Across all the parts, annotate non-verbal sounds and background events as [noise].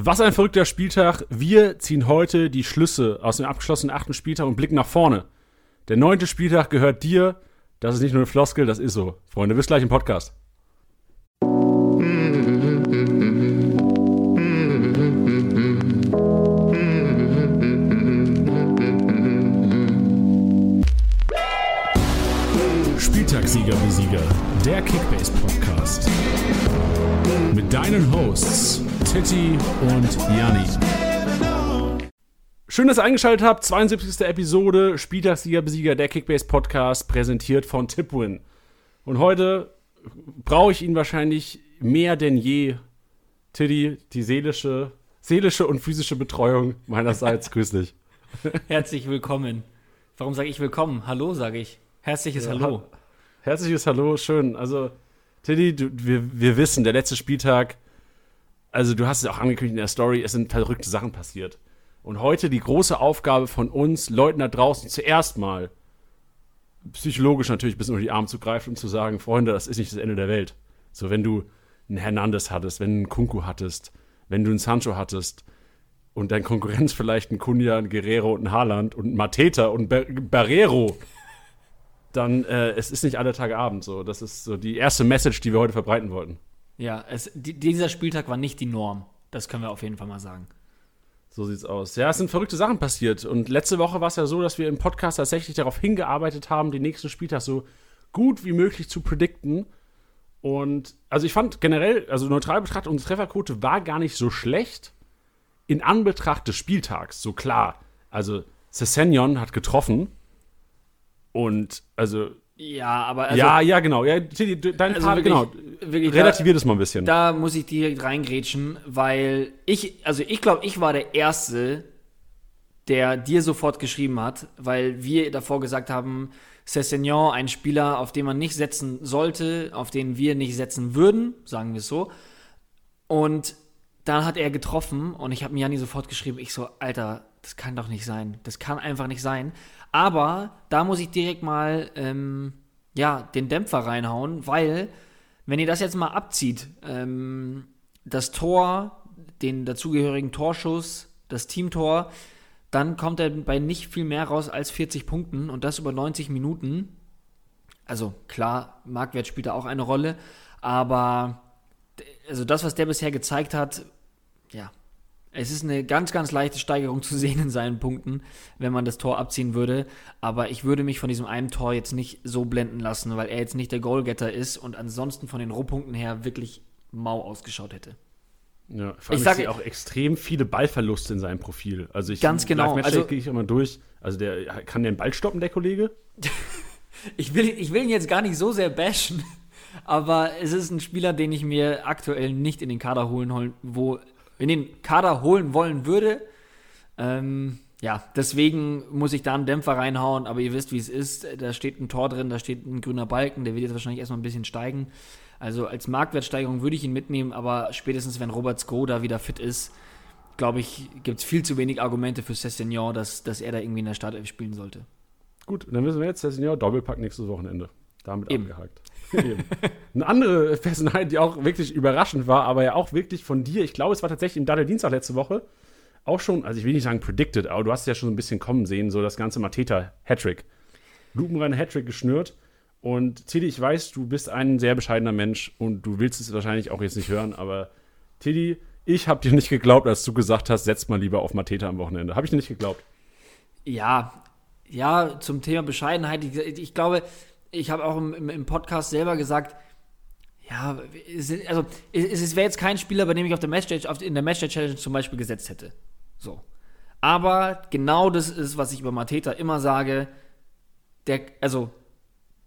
Was ein verrückter Spieltag. Wir ziehen heute die Schlüsse aus dem abgeschlossenen achten Spieltag und blicken nach vorne. Der neunte Spieltag gehört dir. Das ist nicht nur eine Floskel, das ist so. Freunde, bis gleich im Podcast. Spieltagssieger Besieger, der Kickbase Podcast. Mit deinen Hosts Titti und Janni. Schön, dass ihr eingeschaltet habt. 72. Episode Spieltagssieger Besieger, der Kickbase Podcast, präsentiert von Tipwin. Und heute brauche ich ihn wahrscheinlich mehr denn je. Tiddy, die seelische, seelische und physische Betreuung meinerseits. [laughs] Grüß dich. Herzlich willkommen. Warum sage ich willkommen? Hallo, sage ich. Herzliches ja, Hallo. Herzliches Hallo, schön. Also, Tiddy, du, wir, wir wissen, der letzte Spieltag, also du hast es auch angekündigt in der Story, es sind verrückte Sachen passiert. Und heute die große Aufgabe von uns, Leuten da draußen, zuerst mal psychologisch natürlich bis unter die Arme zu greifen und zu sagen, Freunde, das ist nicht das Ende der Welt. So, wenn du einen Hernandez hattest, wenn du einen Kunku hattest, wenn du einen Sancho hattest und dein Konkurrenz vielleicht ein Kunja, ein Guerrero und ein Haaland und ein Mateta und Ber Barrero dann äh, es ist nicht alle Tage Abend so. Das ist so die erste Message, die wir heute verbreiten wollten. Ja, es, die, dieser Spieltag war nicht die Norm. Das können wir auf jeden Fall mal sagen. So sieht's aus. Ja, es sind verrückte Sachen passiert. Und letzte Woche war es ja so, dass wir im Podcast tatsächlich darauf hingearbeitet haben, den nächsten Spieltag so gut wie möglich zu predikten. Und also ich fand generell, also neutral betrachtet, unsere Trefferquote war gar nicht so schlecht in Anbetracht des Spieltags. So klar. Also Sessegnon hat getroffen und also. Ja, aber. Also, ja, ja, genau. Ja, dein also Part, genau. Wirklich, relativiert es mal ein bisschen. Da muss ich direkt reingrätschen, weil ich, also ich glaube, ich war der Erste, der dir sofort geschrieben hat, weil wir davor gesagt haben, Cessignon, ein Spieler, auf den man nicht setzen sollte, auf den wir nicht setzen würden, sagen wir es so. Und dann hat er getroffen und ich habe mir Janni sofort geschrieben, ich so, Alter, das kann doch nicht sein. Das kann einfach nicht sein. Aber da muss ich direkt mal ähm, ja, den Dämpfer reinhauen, weil, wenn ihr das jetzt mal abzieht, ähm, das Tor, den dazugehörigen Torschuss, das Teamtor, dann kommt er bei nicht viel mehr raus als 40 Punkten und das über 90 Minuten. Also klar, Marktwert spielt da auch eine Rolle, aber also das, was der bisher gezeigt hat, ja, es ist eine ganz, ganz leichte Steigerung [laughs] zu sehen in seinen Punkten, wenn man das Tor abziehen würde. Aber ich würde mich von diesem einen Tor jetzt nicht so blenden lassen, weil er jetzt nicht der Goalgetter ist und ansonsten von den Rohpunkten her wirklich mau ausgeschaut hätte. Ja, vor allem ich sage auch extrem viele Ballverluste in seinem Profil. Also ich ganz genau. Also gehe ich immer durch. Also der kann der den Ball stoppen, der Kollege? [laughs] ich will, ich will ihn jetzt gar nicht so sehr bashen, [laughs] aber es ist ein Spieler, den ich mir aktuell nicht in den Kader holen, wo in den Kader holen wollen würde. Ähm, ja, deswegen muss ich da einen Dämpfer reinhauen, aber ihr wisst, wie es ist. Da steht ein Tor drin, da steht ein grüner Balken, der wird jetzt wahrscheinlich erstmal ein bisschen steigen. Also als Marktwertsteigerung würde ich ihn mitnehmen, aber spätestens wenn Robert Sko da wieder fit ist, glaube ich, gibt es viel zu wenig Argumente für Cessignon, dass, dass er da irgendwie in der Startelf spielen sollte. Gut, dann wissen wir jetzt, Cessignon Doppelpack nächstes Wochenende. Damit Eben. abgehakt. Eine andere Personal, die auch wirklich überraschend war, aber ja auch wirklich von dir, ich glaube, es war tatsächlich im Dada Dienstag letzte Woche, auch schon, also ich will nicht sagen predicted, aber du hast es ja schon ein bisschen kommen sehen, so das ganze Mateta-Hattrick. Lupenreine Hattrick geschnürt. Und Tilly, ich weiß, du bist ein sehr bescheidener Mensch und du willst es wahrscheinlich auch jetzt nicht hören, aber Tilly, ich habe dir nicht geglaubt, als du gesagt hast, setz mal lieber auf Mateta am Wochenende. Habe ich dir nicht geglaubt. Ja, ja, zum Thema Bescheidenheit, ich, ich glaube, ich habe auch im, im, Podcast selber gesagt, ja, also es, es wäre jetzt kein Spieler, bei dem ich auf der Match auf, in der Match Challenge zum Beispiel gesetzt hätte. So. Aber genau das ist, was ich über Mateta immer sage. Der, also,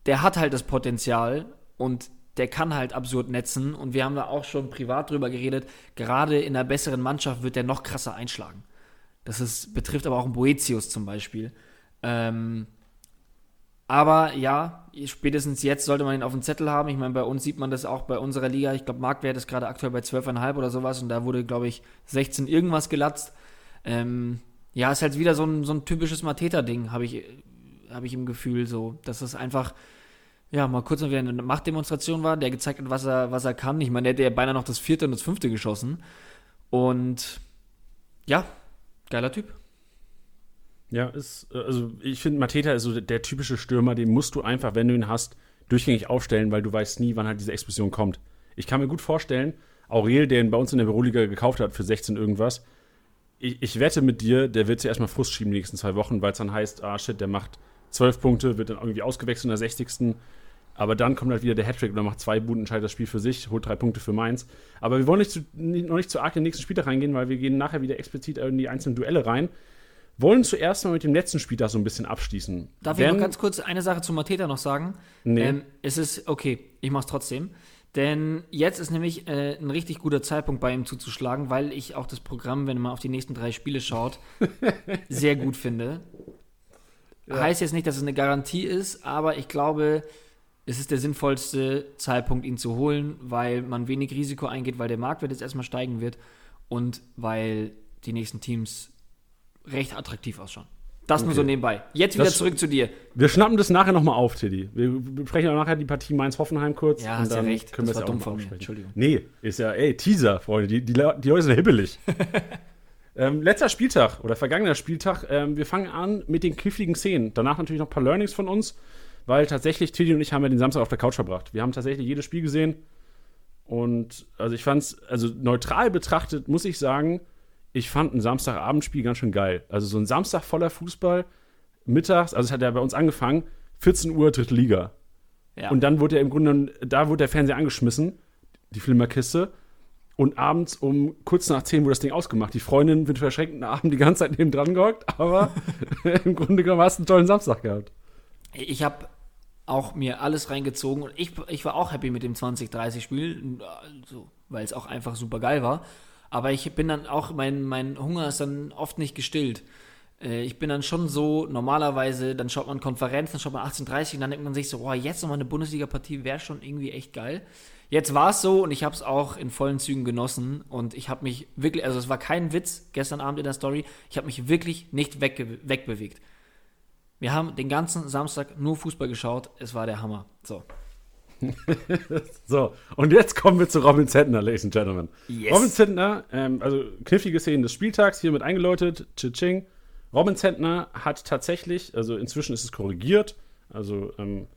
der hat halt das Potenzial und der kann halt absurd netzen. Und wir haben da auch schon privat drüber geredet. Gerade in einer besseren Mannschaft wird der noch krasser einschlagen. Das ist, betrifft aber auch einen Boetius zum Beispiel. Ähm, aber ja, spätestens jetzt sollte man ihn auf dem Zettel haben. Ich meine, bei uns sieht man das auch bei unserer Liga. Ich glaube, Marktwert ist gerade aktuell bei 12,5 oder sowas und da wurde, glaube ich, 16 irgendwas gelatzt. Ähm, ja, ist halt wieder so ein, so ein typisches Mateta-Ding, habe ich, hab ich im Gefühl so. Dass es einfach, ja, mal kurz noch wieder eine Machtdemonstration war, der gezeigt hat, was er, was er kann. Ich meine, der hätte ja beinahe noch das vierte und das fünfte geschossen. Und ja, geiler Typ. Ja, ist, äh, also ich finde, Mateta ist so der typische Stürmer, den musst du einfach, wenn du ihn hast, durchgängig aufstellen, weil du weißt nie, wann halt diese Explosion kommt. Ich kann mir gut vorstellen, Aurel, der ihn bei uns in der Büroliga gekauft hat für 16 irgendwas, ich, ich wette mit dir, der wird zuerst mal Frust schieben die nächsten zwei Wochen, weil es dann heißt, ah shit, der macht 12 Punkte, wird dann irgendwie ausgewechselt in der 60. Aber dann kommt halt wieder der Hattrick und dann macht zwei Buden, entscheidet das Spiel für sich, holt drei Punkte für Mainz. Aber wir wollen nicht zu, noch nicht zu arg in den nächsten Spieltag reingehen, weil wir gehen nachher wieder explizit in die einzelnen Duelle rein wollen zuerst mal mit dem letzten Spieltag so ein bisschen abschließen. Darf Wenn, ich noch ganz kurz eine Sache zu Mateta noch sagen? Nee. Ähm, es ist, okay, ich mach's trotzdem. Denn jetzt ist nämlich äh, ein richtig guter Zeitpunkt bei ihm zuzuschlagen, weil ich auch das Programm, wenn man auf die nächsten drei Spiele schaut, [laughs] sehr gut finde. Ja. Heißt jetzt nicht, dass es eine Garantie ist, aber ich glaube, es ist der sinnvollste Zeitpunkt, ihn zu holen, weil man wenig Risiko eingeht, weil der Marktwert jetzt erstmal steigen wird und weil die nächsten Teams recht attraktiv ausschauen. Das okay. nur so nebenbei. Jetzt wieder das, zurück zu dir. Wir schnappen das nachher nochmal auf, Tiddy. Wir besprechen auch nachher die Partie Mainz-Hoffenheim kurz. Ja, hast ja recht. Können das war dumm von mir. Entschuldigung. Nee, ist ja, ey, Teaser, Freunde. Die, die, die Leute sind hibbelig. [laughs] ähm, letzter Spieltag oder vergangener Spieltag. Ähm, wir fangen an mit den kniffligen Szenen. Danach natürlich noch ein paar Learnings von uns, weil tatsächlich Tiddy und ich haben ja den Samstag auf der Couch verbracht. Wir haben tatsächlich jedes Spiel gesehen. Und also ich fand es, also neutral betrachtet, muss ich sagen, ich fand ein Samstagabendspiel ganz schön geil. Also so ein Samstag voller Fußball, mittags, also es hat ja bei uns angefangen, 14 Uhr dritte Liga. Ja. Und dann wurde er im Grunde, da wurde der Fernseher angeschmissen, die Filmerkiste. Und abends um kurz nach 10 wurde das Ding ausgemacht. Die Freundin mit verschränkten Armen die ganze Zeit neben dran gehockt, aber [laughs] im Grunde genommen hast du einen tollen Samstag gehabt. Ich habe auch mir alles reingezogen und ich, ich war auch happy mit dem 20-30-Spiel, also, weil es auch einfach super geil war. Aber ich bin dann auch, mein, mein Hunger ist dann oft nicht gestillt. Äh, ich bin dann schon so, normalerweise, dann schaut man Konferenz, dann schaut man 18.30 und dann denkt man sich so, boah, jetzt nochmal eine Bundesliga-Partie wäre schon irgendwie echt geil. Jetzt war es so und ich habe es auch in vollen Zügen genossen und ich habe mich wirklich, also es war kein Witz gestern Abend in der Story, ich habe mich wirklich nicht wegge wegbewegt. Wir haben den ganzen Samstag nur Fußball geschaut, es war der Hammer. So. [laughs] so, und jetzt kommen wir zu Robin Zentner, Ladies and Gentlemen. Yes. Robin Zentner, ähm, also knifflige Szenen des Spieltags, hier mit eingeläutet, Tsching. Robin Zentner hat tatsächlich, also inzwischen ist es korrigiert, also ähm,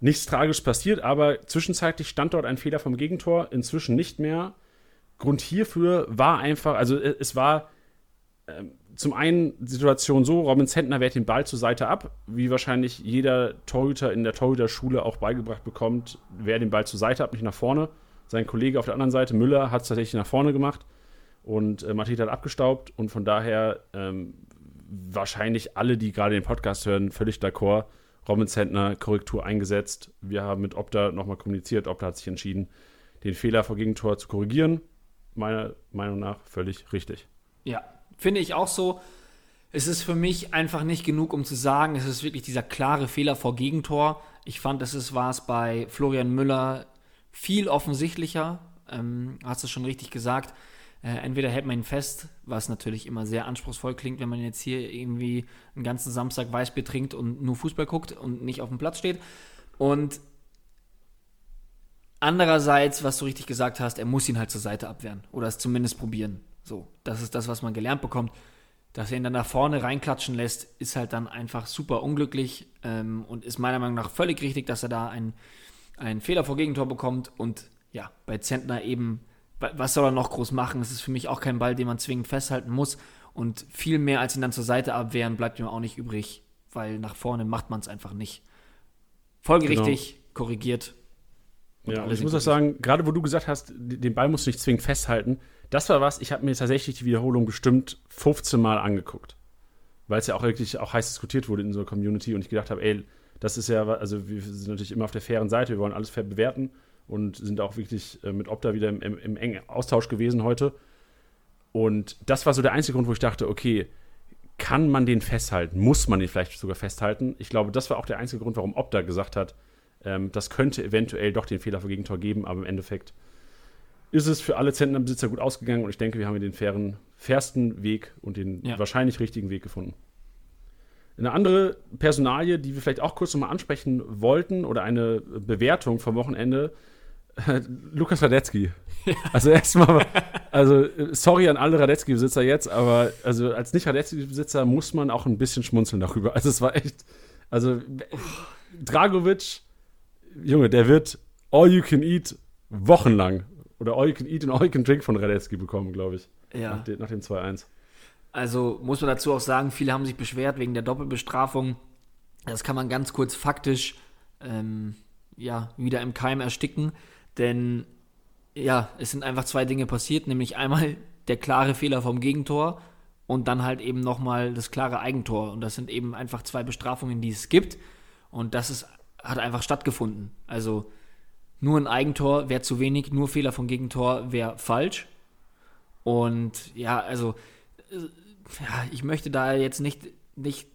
nichts tragisch passiert, aber zwischenzeitlich stand dort ein Fehler vom Gegentor, inzwischen nicht mehr. Grund hierfür war einfach, also äh, es war ähm, zum einen Situation so, Robin Zentner wehrt den Ball zur Seite ab, wie wahrscheinlich jeder Torhüter in der Torhüter-Schule auch beigebracht bekommt, wer den Ball zur Seite ab, nicht nach vorne. Sein Kollege auf der anderen Seite, Müller, hat es tatsächlich nach vorne gemacht und äh, Mateta hat abgestaubt und von daher ähm, wahrscheinlich alle, die gerade den Podcast hören, völlig d'accord. Robin Zentner Korrektur eingesetzt. Wir haben mit Opta nochmal kommuniziert. Opta hat sich entschieden, den Fehler vor Gegentor zu korrigieren. Meiner Meinung nach völlig richtig. Ja, Finde ich auch so. Es ist für mich einfach nicht genug, um zu sagen, es ist wirklich dieser klare Fehler vor Gegentor. Ich fand, es war es bei Florian Müller viel offensichtlicher. Ähm, hast du schon richtig gesagt. Äh, entweder hält man ihn fest, was natürlich immer sehr anspruchsvoll klingt, wenn man jetzt hier irgendwie einen ganzen Samstag Weißbier trinkt und nur Fußball guckt und nicht auf dem Platz steht. Und andererseits, was du richtig gesagt hast, er muss ihn halt zur Seite abwehren oder es zumindest probieren. So, das ist das, was man gelernt bekommt. Dass er ihn dann nach vorne reinklatschen lässt, ist halt dann einfach super unglücklich ähm, und ist meiner Meinung nach völlig richtig, dass er da einen, einen Fehler vor Gegentor bekommt. Und ja, bei Zentner eben, was soll er noch groß machen? Es ist für mich auch kein Ball, den man zwingend festhalten muss. Und viel mehr als ihn dann zur Seite abwehren, bleibt ihm auch nicht übrig, weil nach vorne macht man es einfach nicht. Folgerichtig, genau. korrigiert. Ja, und ich muss auch sagen, gerade wo du gesagt hast, den Ball musst du nicht zwingend festhalten, das war was, ich habe mir tatsächlich die Wiederholung bestimmt 15 Mal angeguckt. Weil es ja auch wirklich auch heiß diskutiert wurde in so einer Community und ich gedacht habe, ey, das ist ja, also wir sind natürlich immer auf der fairen Seite, wir wollen alles fair bewerten und sind auch wirklich äh, mit Opta wieder im, im, im engen Austausch gewesen heute. Und das war so der einzige Grund, wo ich dachte, okay, kann man den festhalten? Muss man den vielleicht sogar festhalten? Ich glaube, das war auch der einzige Grund, warum Opta gesagt hat, ähm, das könnte eventuell doch den Fehler für Gegentor geben, aber im Endeffekt ist es für alle Zentnerbesitzer gut ausgegangen und ich denke, wir haben den fairen, fairsten Weg und den ja. wahrscheinlich richtigen Weg gefunden. Eine andere Personalie, die wir vielleicht auch kurz nochmal ansprechen wollten oder eine Bewertung vom Wochenende, [laughs] Lukas Radetzky. Also erstmal, also sorry an alle Radetzky-Besitzer jetzt, aber also als nicht Radetzky-Besitzer muss man auch ein bisschen schmunzeln darüber. Also es war echt, also Dragovic, Junge, der wird all you can eat wochenlang oder all you can eat und all you can drink von Radetzky bekommen, glaube ich. Ja. Nach, de, nach dem 2-1. Also muss man dazu auch sagen, viele haben sich beschwert wegen der Doppelbestrafung. Das kann man ganz kurz faktisch ähm, ja, wieder im Keim ersticken, denn ja, es sind einfach zwei Dinge passiert, nämlich einmal der klare Fehler vom Gegentor und dann halt eben nochmal das klare Eigentor. Und das sind eben einfach zwei Bestrafungen, die es gibt. Und das ist, hat einfach stattgefunden. Also nur ein Eigentor wäre zu wenig, nur Fehler vom Gegentor wäre falsch. Und ja, also äh, ja, ich möchte da jetzt nicht, nicht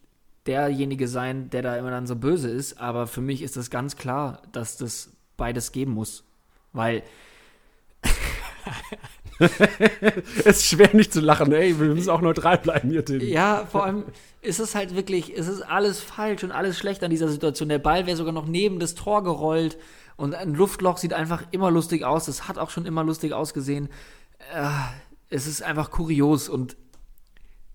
derjenige sein, der da immer dann so böse ist, aber für mich ist das ganz klar, dass das beides geben muss. Weil [laughs] [laughs] es ist schwer nicht zu lachen, ey, wir müssen auch neutral bleiben hier, Tim. Ja, vor allem ist es halt wirklich, es ist alles falsch und alles schlecht an dieser Situation. Der Ball wäre sogar noch neben das Tor gerollt und ein Luftloch sieht einfach immer lustig aus. Es hat auch schon immer lustig ausgesehen. Äh, es ist einfach kurios und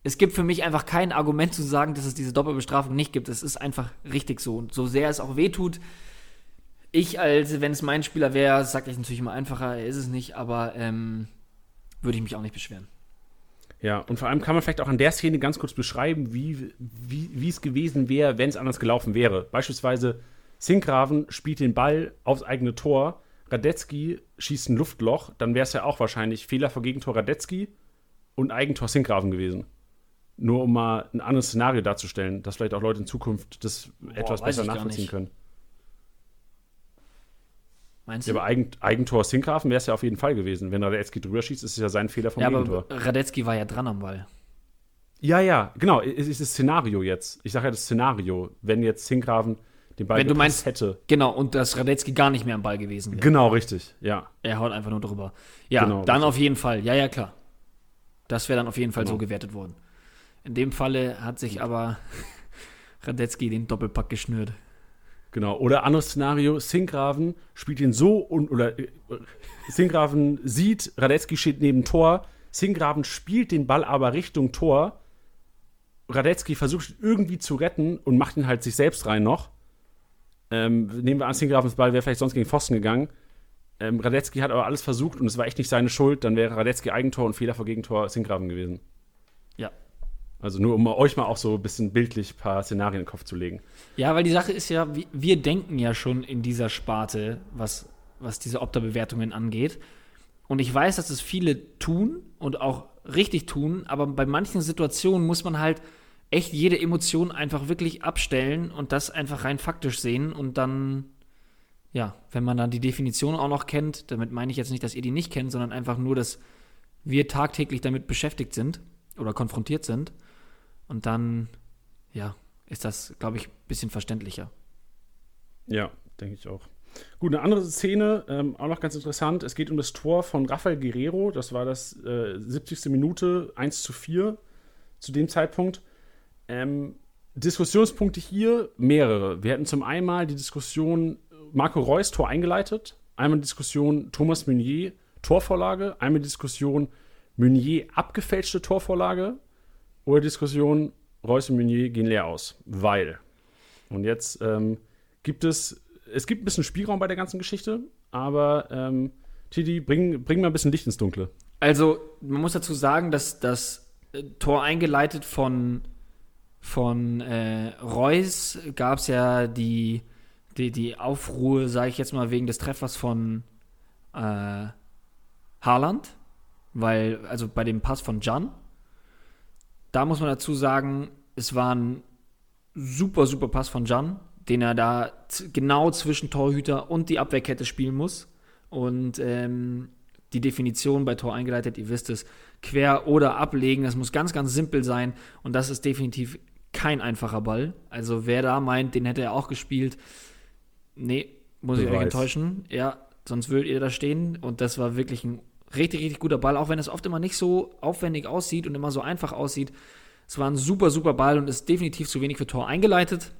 es gibt für mich einfach kein Argument zu sagen, dass es diese Doppelbestrafung nicht gibt. Es ist einfach richtig so. Und so sehr es auch wehtut, ich als, wenn es mein Spieler wäre, sage ich natürlich immer einfacher, er ist es nicht, aber ähm, würde ich mich auch nicht beschweren. Ja, und vor allem kann man vielleicht auch an der Szene ganz kurz beschreiben, wie, wie, wie es gewesen wäre, wenn es anders gelaufen wäre. Beispielsweise Sinkgraven spielt den Ball aufs eigene Tor, Radetzky schießt ein Luftloch, dann wäre es ja auch wahrscheinlich Fehler vor Gegentor Radetzky und Eigentor Sinkgraven gewesen. Nur um mal ein anderes Szenario darzustellen, dass vielleicht auch Leute in Zukunft das Boah, etwas besser nachvollziehen können. Meinst du? Ja, aber Eigen, Eigentor Sinkgrafen wäre es ja auf jeden Fall gewesen. Wenn Radetzky drüber schießt, ist es ja sein Fehler vom ja, Gegentor. Aber Radetzky war ja dran am Ball. Ja, ja, genau. Es ist das Szenario jetzt. Ich sage ja das Szenario, wenn jetzt Sinkgrafen den Ball wenn du meinst, hätte. Genau, und dass Radetzky gar nicht mehr am Ball gewesen wäre. Genau, richtig, ja. Er haut einfach nur drüber. Ja, genau, dann richtig. auf jeden Fall. Ja, ja, klar. Das wäre dann auf jeden Fall genau. so gewertet worden. In dem Falle hat sich aber [laughs] Radetzky den Doppelpack geschnürt. Genau. Oder anderes Szenario, Sinkgraven spielt ihn so und oder äh, Sinkgraven sieht, Radetzky steht neben Tor, Sinkgraven spielt den Ball aber Richtung Tor. Radetzky versucht irgendwie zu retten und macht ihn halt sich selbst rein noch. Ähm, nehmen wir an, Sinkgravens Ball wäre vielleicht sonst gegen Pfosten gegangen. Ähm, Radetzky hat aber alles versucht und es war echt nicht seine Schuld. Dann wäre Radetzky Eigentor und Fehler vor Gegentor Sinkgraven gewesen. Ja, also nur um euch mal auch so ein bisschen bildlich ein paar Szenarien in den Kopf zu legen. Ja, weil die Sache ist ja, wir denken ja schon in dieser Sparte, was, was diese Opta-Bewertungen angeht. Und ich weiß, dass es viele tun und auch richtig tun, aber bei manchen Situationen muss man halt echt jede Emotion einfach wirklich abstellen und das einfach rein faktisch sehen und dann, ja, wenn man dann die Definition auch noch kennt, damit meine ich jetzt nicht, dass ihr die nicht kennt, sondern einfach nur, dass wir tagtäglich damit beschäftigt sind oder konfrontiert sind, und dann, ja, ist das, glaube ich, ein bisschen verständlicher. Ja, denke ich auch. Gut, eine andere Szene, ähm, auch noch ganz interessant. Es geht um das Tor von Rafael Guerrero. Das war das äh, 70. Minute, 1 zu 4 zu dem Zeitpunkt. Ähm, Diskussionspunkte hier mehrere. Wir hatten zum einen die Diskussion Marco Reus Tor eingeleitet, einmal die Diskussion Thomas Meunier Torvorlage, einmal die Diskussion Meunier abgefälschte Torvorlage oder Diskussion, Reus und Meunier gehen leer aus. Weil. Und jetzt ähm, gibt es, es gibt ein bisschen Spielraum bei der ganzen Geschichte, aber ähm, Tidi, bring, bring mal ein bisschen Licht ins Dunkle. Also, man muss dazu sagen, dass das äh, Tor eingeleitet von, von äh, Reus gab es ja die, die, die Aufruhe, sage ich jetzt mal, wegen des Treffers von äh, Haaland, weil, also bei dem Pass von Jan, da muss man dazu sagen, es war ein super, super Pass von Jan, den er da genau zwischen Torhüter und die Abwehrkette spielen muss. Und ähm, die Definition bei Tor eingeleitet, ihr wisst es, quer oder ablegen, das muss ganz, ganz simpel sein. Und das ist definitiv kein einfacher Ball. Also wer da meint, den hätte er auch gespielt, nee, muss ich euch enttäuschen. Ja, sonst würdet ihr da stehen. Und das war wirklich ein Richtig, richtig guter Ball, auch wenn es oft immer nicht so aufwendig aussieht und immer so einfach aussieht. Es war ein super, super Ball und ist definitiv zu wenig für Tor eingeleitet.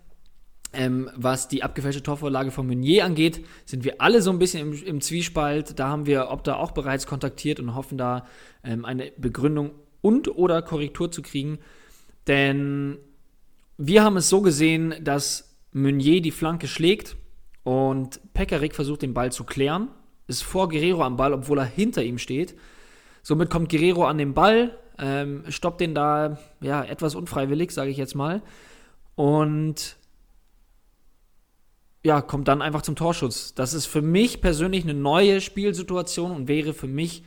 Ähm, was die abgefälschte Torvorlage von Meunier angeht, sind wir alle so ein bisschen im, im Zwiespalt. Da haben wir Opta auch bereits kontaktiert und hoffen da ähm, eine Begründung und oder Korrektur zu kriegen. Denn wir haben es so gesehen, dass Meunier die Flanke schlägt und Pekarik versucht den Ball zu klären, ist vor Guerrero am Ball, obwohl er hinter ihm steht. Somit kommt Guerrero an den Ball, ähm, stoppt den da ja etwas unfreiwillig, sage ich jetzt mal. Und ja, kommt dann einfach zum Torschutz. Das ist für mich persönlich eine neue Spielsituation und wäre für mich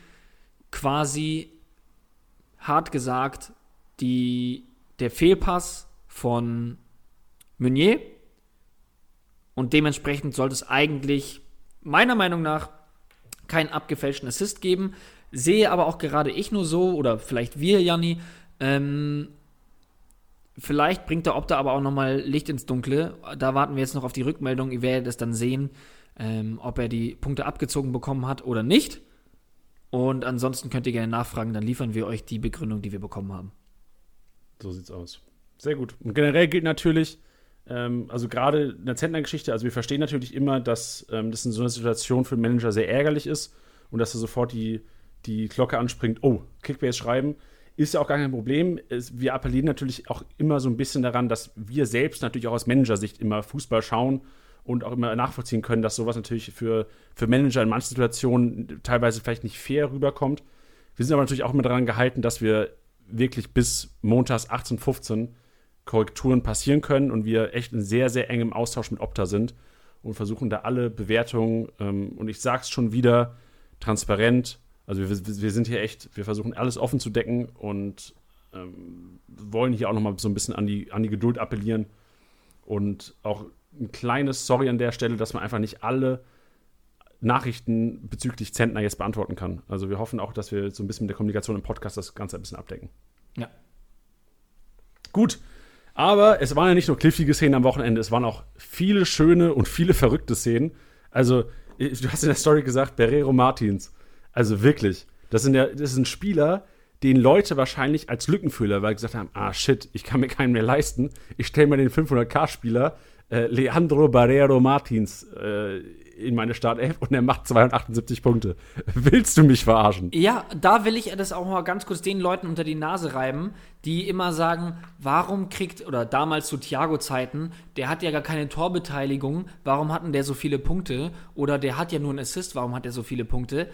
quasi hart gesagt die, der Fehlpass von Meunier. Und dementsprechend sollte es eigentlich meiner Meinung nach keinen abgefälschten Assist geben. Sehe aber auch gerade ich nur so, oder vielleicht wir, Janni, ähm, Vielleicht bringt der Opta aber auch nochmal Licht ins Dunkle. Da warten wir jetzt noch auf die Rückmeldung. Ihr werdet es dann sehen, ähm, ob er die Punkte abgezogen bekommen hat oder nicht. Und ansonsten könnt ihr gerne nachfragen, dann liefern wir euch die Begründung, die wir bekommen haben. So sieht's aus. Sehr gut. Und generell gilt natürlich, also gerade in der Zentner-Geschichte, also wir verstehen natürlich immer, dass ähm, das in so einer Situation für den Manager sehr ärgerlich ist und dass er sofort die, die Glocke anspringt, oh, Kickbase schreiben. Ist ja auch gar kein Problem. Wir appellieren natürlich auch immer so ein bisschen daran, dass wir selbst natürlich auch aus Managersicht immer Fußball schauen und auch immer nachvollziehen können, dass sowas natürlich für, für Manager in manchen Situationen teilweise vielleicht nicht fair rüberkommt. Wir sind aber natürlich auch immer daran gehalten, dass wir wirklich bis montags 18.15 Korrekturen passieren können und wir echt in sehr, sehr engem Austausch mit Opta sind und versuchen da alle Bewertungen, ähm, und ich sag's schon wieder, transparent also wir, wir sind hier echt, wir versuchen alles offen zu decken und ähm, wollen hier auch nochmal so ein bisschen an die, an die Geduld appellieren. Und auch ein kleines Sorry an der Stelle, dass man einfach nicht alle Nachrichten bezüglich Zentner jetzt beantworten kann. Also wir hoffen auch, dass wir so ein bisschen mit der Kommunikation im Podcast das Ganze ein bisschen abdecken. Ja. Gut. Aber es waren ja nicht nur kliffige Szenen am Wochenende, es waren auch viele schöne und viele verrückte Szenen. Also, du hast in der Story gesagt, Berrero Martins. Also wirklich. Das, sind ja, das ist ein Spieler, den Leute wahrscheinlich als Lückenfüller, weil gesagt haben, ah shit, ich kann mir keinen mehr leisten. Ich stelle mir den 500k-Spieler äh, Leandro Barrero Martins äh, in meine Startelf und er macht 278 Punkte. Willst du mich verarschen? Ja, da will ich das auch mal ganz kurz den Leuten unter die Nase reiben, die immer sagen, warum kriegt, oder damals zu Thiago-Zeiten, der hat ja gar keine Torbeteiligung, warum hat denn der so viele Punkte? Oder der hat ja nur einen Assist, warum hat er so viele Punkte?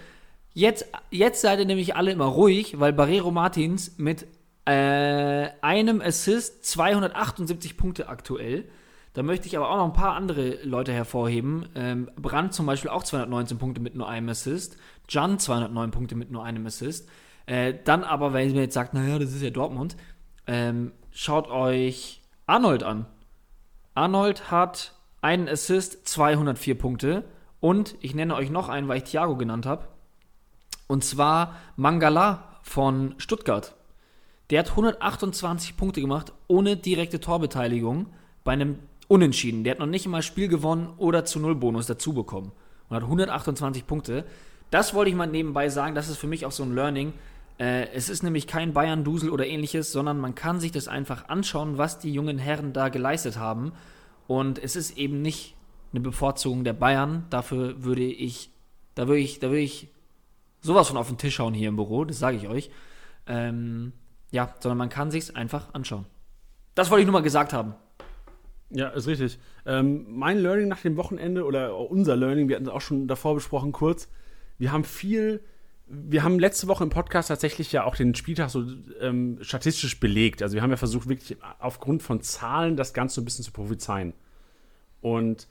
Jetzt, jetzt seid ihr nämlich alle immer ruhig, weil Barrero Martins mit äh, einem Assist 278 Punkte aktuell. Da möchte ich aber auch noch ein paar andere Leute hervorheben. Ähm, Brandt zum Beispiel auch 219 Punkte mit nur einem Assist. Jan 209 Punkte mit nur einem Assist. Äh, dann aber, wenn ihr mir jetzt sagt, naja, das ist ja Dortmund, ähm, schaut euch Arnold an. Arnold hat einen Assist, 204 Punkte. Und ich nenne euch noch einen, weil ich Thiago genannt habe. Und zwar Mangala von Stuttgart. Der hat 128 Punkte gemacht, ohne direkte Torbeteiligung, bei einem Unentschieden. Der hat noch nicht mal Spiel gewonnen oder zu Null Bonus dazu bekommen. Und hat 128 Punkte. Das wollte ich mal nebenbei sagen, das ist für mich auch so ein Learning. Äh, es ist nämlich kein Bayern-Dusel oder ähnliches, sondern man kann sich das einfach anschauen, was die jungen Herren da geleistet haben. Und es ist eben nicht eine Bevorzugung der Bayern. Dafür würde ich, da würde ich, da würde ich sowas von auf den Tisch hauen hier im Büro, das sage ich euch. Ähm, ja, sondern man kann sich's einfach anschauen. Das wollte ich nur mal gesagt haben. Ja, ist richtig. Ähm, mein Learning nach dem Wochenende oder unser Learning, wir hatten es auch schon davor besprochen kurz. Wir haben viel, wir haben letzte Woche im Podcast tatsächlich ja auch den Spieltag so ähm, statistisch belegt. Also wir haben ja versucht, wirklich aufgrund von Zahlen das Ganze so ein bisschen zu prophezeien. Und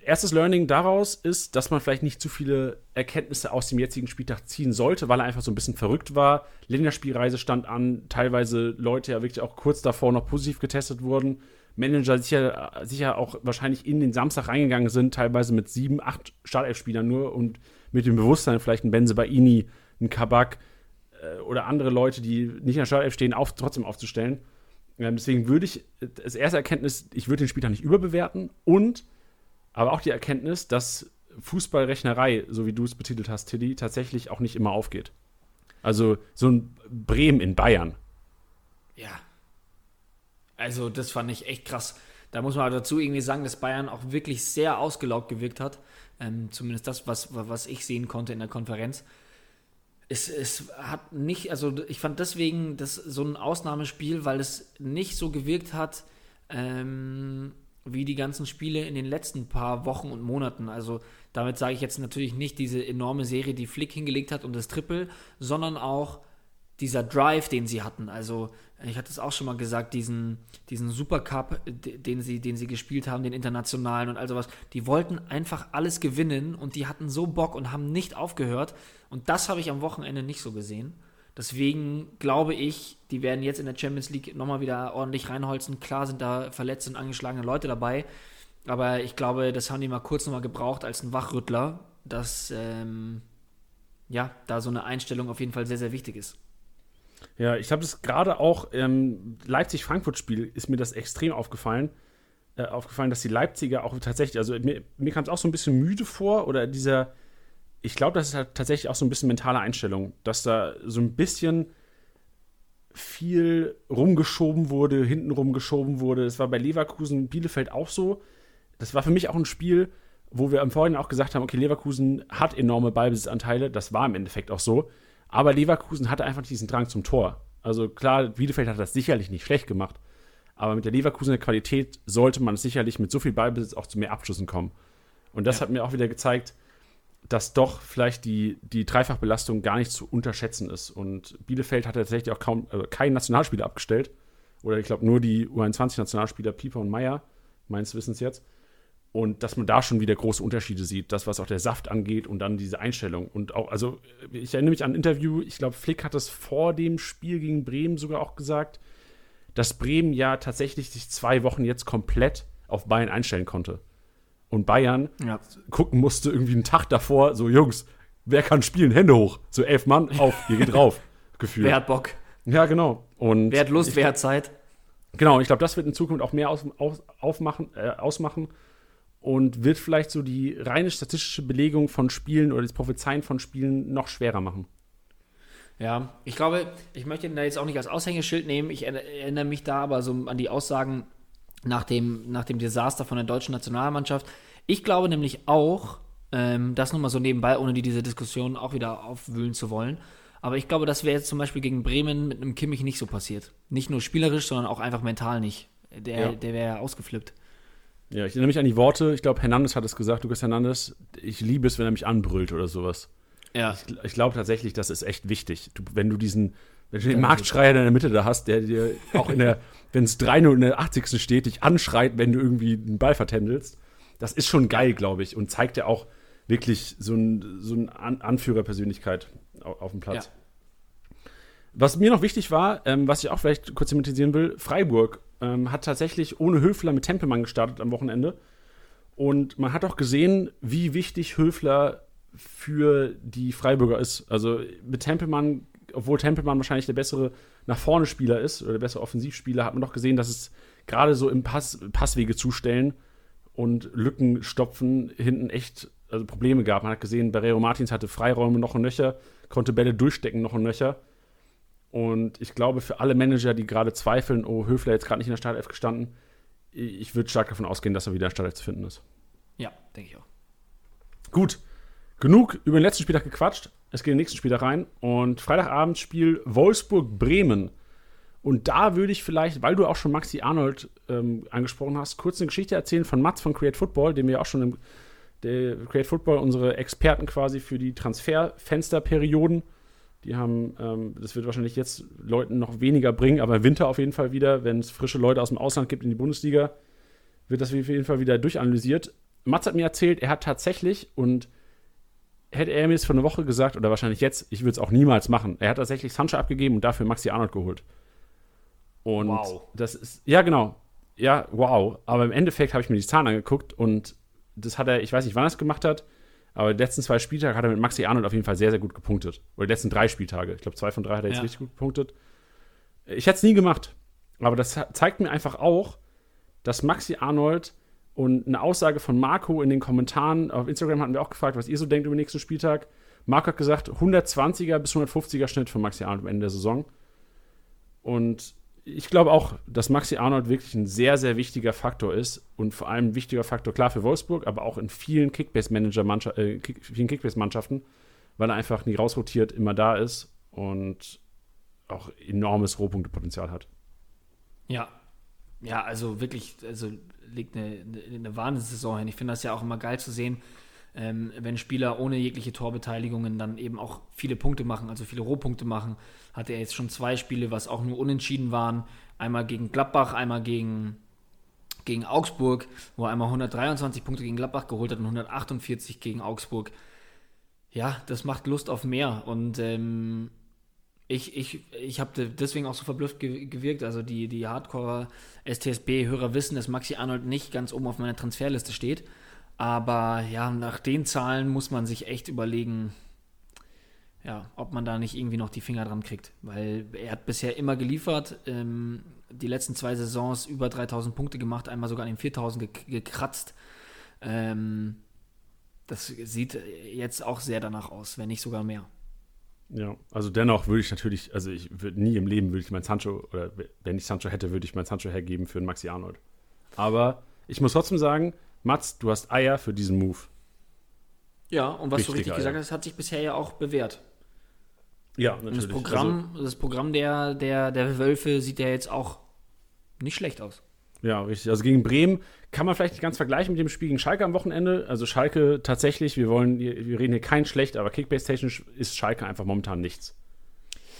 erstes Learning daraus ist, dass man vielleicht nicht zu viele Erkenntnisse aus dem jetzigen Spieltag ziehen sollte, weil er einfach so ein bisschen verrückt war. Länderspielreise stand an, teilweise Leute ja wirklich auch kurz davor noch positiv getestet wurden. Manager sicher, sicher auch wahrscheinlich in den Samstag reingegangen sind, teilweise mit sieben, acht Startelf-Spielern nur und mit dem Bewusstsein, vielleicht ein Benze Baini, ein Kabak äh, oder andere Leute, die nicht in der Startelf stehen, auf, trotzdem aufzustellen. Ähm, deswegen würde ich, das erste Erkenntnis, ich würde den Spieltag nicht überbewerten und aber auch die Erkenntnis, dass Fußballrechnerei, so wie du es betitelt hast, Tilly, tatsächlich auch nicht immer aufgeht. Also so ein Bremen in Bayern. Ja. Also das fand ich echt krass. Da muss man dazu irgendwie sagen, dass Bayern auch wirklich sehr ausgelaugt gewirkt hat. Ähm, zumindest das, was, was ich sehen konnte in der Konferenz. Es, es hat nicht, also ich fand deswegen das so ein Ausnahmespiel, weil es nicht so gewirkt hat, ähm, wie die ganzen Spiele in den letzten paar Wochen und Monaten. Also damit sage ich jetzt natürlich nicht diese enorme Serie, die Flick hingelegt hat und das Triple, sondern auch dieser Drive, den sie hatten. Also ich hatte es auch schon mal gesagt, diesen, diesen Supercup, den sie, den sie gespielt haben, den internationalen und all sowas, die wollten einfach alles gewinnen und die hatten so Bock und haben nicht aufgehört. Und das habe ich am Wochenende nicht so gesehen. Deswegen glaube ich, die werden jetzt in der Champions League nochmal wieder ordentlich reinholzen. Klar sind da verletzte und angeschlagene Leute dabei, aber ich glaube, das haben die mal kurz nochmal gebraucht als ein Wachrüttler, dass ähm, ja, da so eine Einstellung auf jeden Fall sehr, sehr wichtig ist. Ja, ich habe das gerade auch im Leipzig-Frankfurt-Spiel ist mir das extrem aufgefallen. Äh, aufgefallen, dass die Leipziger auch tatsächlich, also mir, mir kam es auch so ein bisschen müde vor oder dieser, ich glaube, das ist halt tatsächlich auch so ein bisschen mentale Einstellung, dass da so ein bisschen viel rumgeschoben wurde, hinten rumgeschoben wurde. Das war bei Leverkusen, Bielefeld auch so. Das war für mich auch ein Spiel, wo wir im Vorhinein auch gesagt haben, okay, Leverkusen hat enorme Ballbesitzanteile. Das war im Endeffekt auch so. Aber Leverkusen hatte einfach diesen Drang zum Tor. Also klar, Bielefeld hat das sicherlich nicht schlecht gemacht. Aber mit der Leverkusener Qualität sollte man sicherlich mit so viel Ballbesitz auch zu mehr Abschlüssen kommen. Und das ja. hat mir auch wieder gezeigt, dass doch vielleicht die, die Dreifachbelastung gar nicht zu unterschätzen ist. Und Bielefeld hat tatsächlich auch kaum äh, keinen Nationalspieler abgestellt. Oder ich glaube nur die U21-Nationalspieler Pieper und Meier, meines Wissens jetzt. Und dass man da schon wieder große Unterschiede sieht, das, was auch der Saft angeht und dann diese Einstellung. Und auch, also ich erinnere mich an ein Interview, ich glaube, Flick hat das vor dem Spiel gegen Bremen sogar auch gesagt, dass Bremen ja tatsächlich sich zwei Wochen jetzt komplett auf Bayern einstellen konnte. Und Bayern ja. gucken musste irgendwie einen Tag davor, so Jungs, wer kann spielen? Hände hoch. So elf Mann, auf, ihr geht drauf. [laughs] Gefühl. Wer hat Bock? Ja, genau. Und wer hat Lust, ich, wer hat Zeit? Genau, ich glaube, das wird in Zukunft auch mehr aus, aus, aufmachen, äh, ausmachen und wird vielleicht so die reine statistische Belegung von Spielen oder das Prophezeien von Spielen noch schwerer machen. Ja, ich glaube, ich möchte ihn da jetzt auch nicht als Aushängeschild nehmen. Ich erinnere mich da aber so an die Aussagen nach dem, nach dem Desaster von der deutschen Nationalmannschaft. Ich glaube nämlich auch, ähm, das nur mal so nebenbei, ohne die diese Diskussion auch wieder aufwühlen zu wollen. Aber ich glaube, das wäre jetzt zum Beispiel gegen Bremen mit einem Kimmich nicht so passiert. Nicht nur spielerisch, sondern auch einfach mental nicht. Der, ja. der wäre ausgeflippt. Ja, ich erinnere mich an die Worte, ich glaube, Hernandez hat es gesagt, Lukas Hernandez, ich liebe es, wenn er mich anbrüllt oder sowas. Ja. Ich, ich glaube tatsächlich, das ist echt wichtig. Du, wenn du diesen, wenn du den Marktschreier in der Mitte da hast, der dir auch in der, wenn es 3-0 in der 80. steht, dich anschreit, wenn du irgendwie einen Ball vertändelst, das ist schon geil, glaube ich, und zeigt ja auch wirklich so ein, so eine Anführerpersönlichkeit auf, auf dem Platz. Ja. Was mir noch wichtig war, ähm, was ich auch vielleicht kurz thematisieren will, Freiburg ähm, hat tatsächlich ohne Höfler mit Tempelmann gestartet am Wochenende. Und man hat auch gesehen, wie wichtig Höfler für die Freiburger ist. Also mit Tempelmann, obwohl Tempelmann wahrscheinlich der bessere nach vorne Spieler ist oder der bessere Offensivspieler, hat man doch gesehen, dass es gerade so im Pass, Passwege zustellen und Lücken stopfen hinten echt also Probleme gab. Man hat gesehen, Barrero Martins hatte Freiräume noch ein Nöcher, konnte Bälle durchstecken noch ein Nöcher. Und ich glaube, für alle Manager, die gerade zweifeln, oh, Höfler jetzt gerade nicht in der Startelf gestanden, ich würde stark davon ausgehen, dass er wieder in der Startelf zu finden ist. Ja, denke ich auch. Gut, genug über den letzten Spieltag gequatscht. Es geht in den nächsten Spieltag rein. Und Freitagabend Spiel Wolfsburg-Bremen. Und da würde ich vielleicht, weil du auch schon Maxi Arnold ähm, angesprochen hast, kurz eine Geschichte erzählen von Mats von Create Football, dem wir auch schon im Create Football unsere Experten quasi für die Transferfensterperioden die haben, ähm, das wird wahrscheinlich jetzt Leuten noch weniger bringen, aber im Winter auf jeden Fall wieder, wenn es frische Leute aus dem Ausland gibt in die Bundesliga, wird das auf jeden Fall wieder durchanalysiert. Mats hat mir erzählt, er hat tatsächlich und hätte er mir es vor einer Woche gesagt, oder wahrscheinlich jetzt, ich würde es auch niemals machen. Er hat tatsächlich Sancho abgegeben und dafür Maxi Arnold geholt. Und wow. das ist, ja, genau. Ja, wow. Aber im Endeffekt habe ich mir die Zahlen angeguckt und das hat er, ich weiß nicht, wann er es gemacht hat, aber die letzten zwei Spieltage hat er mit Maxi Arnold auf jeden Fall sehr, sehr gut gepunktet. Oder die letzten drei Spieltage. Ich glaube, zwei von drei hat er jetzt ja. richtig gut gepunktet. Ich hätte es nie gemacht. Aber das zeigt mir einfach auch, dass Maxi Arnold und eine Aussage von Marco in den Kommentaren auf Instagram hatten wir auch gefragt, was ihr so denkt über den nächsten Spieltag. Marco hat gesagt, 120er bis 150er Schnitt von Maxi Arnold am Ende der Saison. Und ich glaube auch, dass Maxi Arnold wirklich ein sehr, sehr wichtiger Faktor ist und vor allem ein wichtiger Faktor, klar für Wolfsburg, aber auch in vielen Kickbase-Manager, äh, Kick, vielen Kickbase-Mannschaften, weil er einfach nie rausrotiert, immer da ist und auch enormes Rohpunktepotenzial hat. Ja. Ja, also wirklich, also legt eine, eine, eine Wahnsinnssaison hin. Ich finde das ja auch immer geil zu sehen, ähm, wenn Spieler ohne jegliche Torbeteiligungen dann eben auch viele Punkte machen, also viele Rohpunkte machen. Hatte er jetzt schon zwei Spiele, was auch nur unentschieden waren. Einmal gegen Gladbach, einmal gegen, gegen Augsburg, wo er einmal 123 Punkte gegen Gladbach geholt hat und 148 gegen Augsburg. Ja, das macht Lust auf mehr. Und ähm, ich, ich, ich habe deswegen auch so verblüfft gewirkt. Also die, die Hardcore-STSB-Hörer wissen, dass Maxi Arnold nicht ganz oben auf meiner Transferliste steht. Aber ja, nach den Zahlen muss man sich echt überlegen, ja, ob man da nicht irgendwie noch die Finger dran kriegt. Weil er hat bisher immer geliefert, ähm, die letzten zwei Saisons über 3000 Punkte gemacht, einmal sogar an den 4000 ge gekratzt. Ähm, das sieht jetzt auch sehr danach aus, wenn nicht sogar mehr. Ja, also dennoch würde ich natürlich, also ich würde nie im Leben würde ich mein Sancho, oder wenn ich Sancho hätte, würde ich mein Sancho hergeben für einen Maxi Arnold. Aber ich muss trotzdem sagen, Mats, du hast Eier für diesen Move. Ja, und was richtig du richtig Eier. gesagt hast, hat sich bisher ja auch bewährt. Ja, natürlich. Und das Programm, also, das Programm der, der, der Wölfe sieht ja jetzt auch nicht schlecht aus. Ja, richtig. Also gegen Bremen kann man vielleicht nicht ganz vergleichen mit dem Spiel gegen Schalke am Wochenende. Also Schalke tatsächlich, wir wollen, wir reden hier kein schlecht, aber Kickbase-technisch ist Schalke einfach momentan nichts.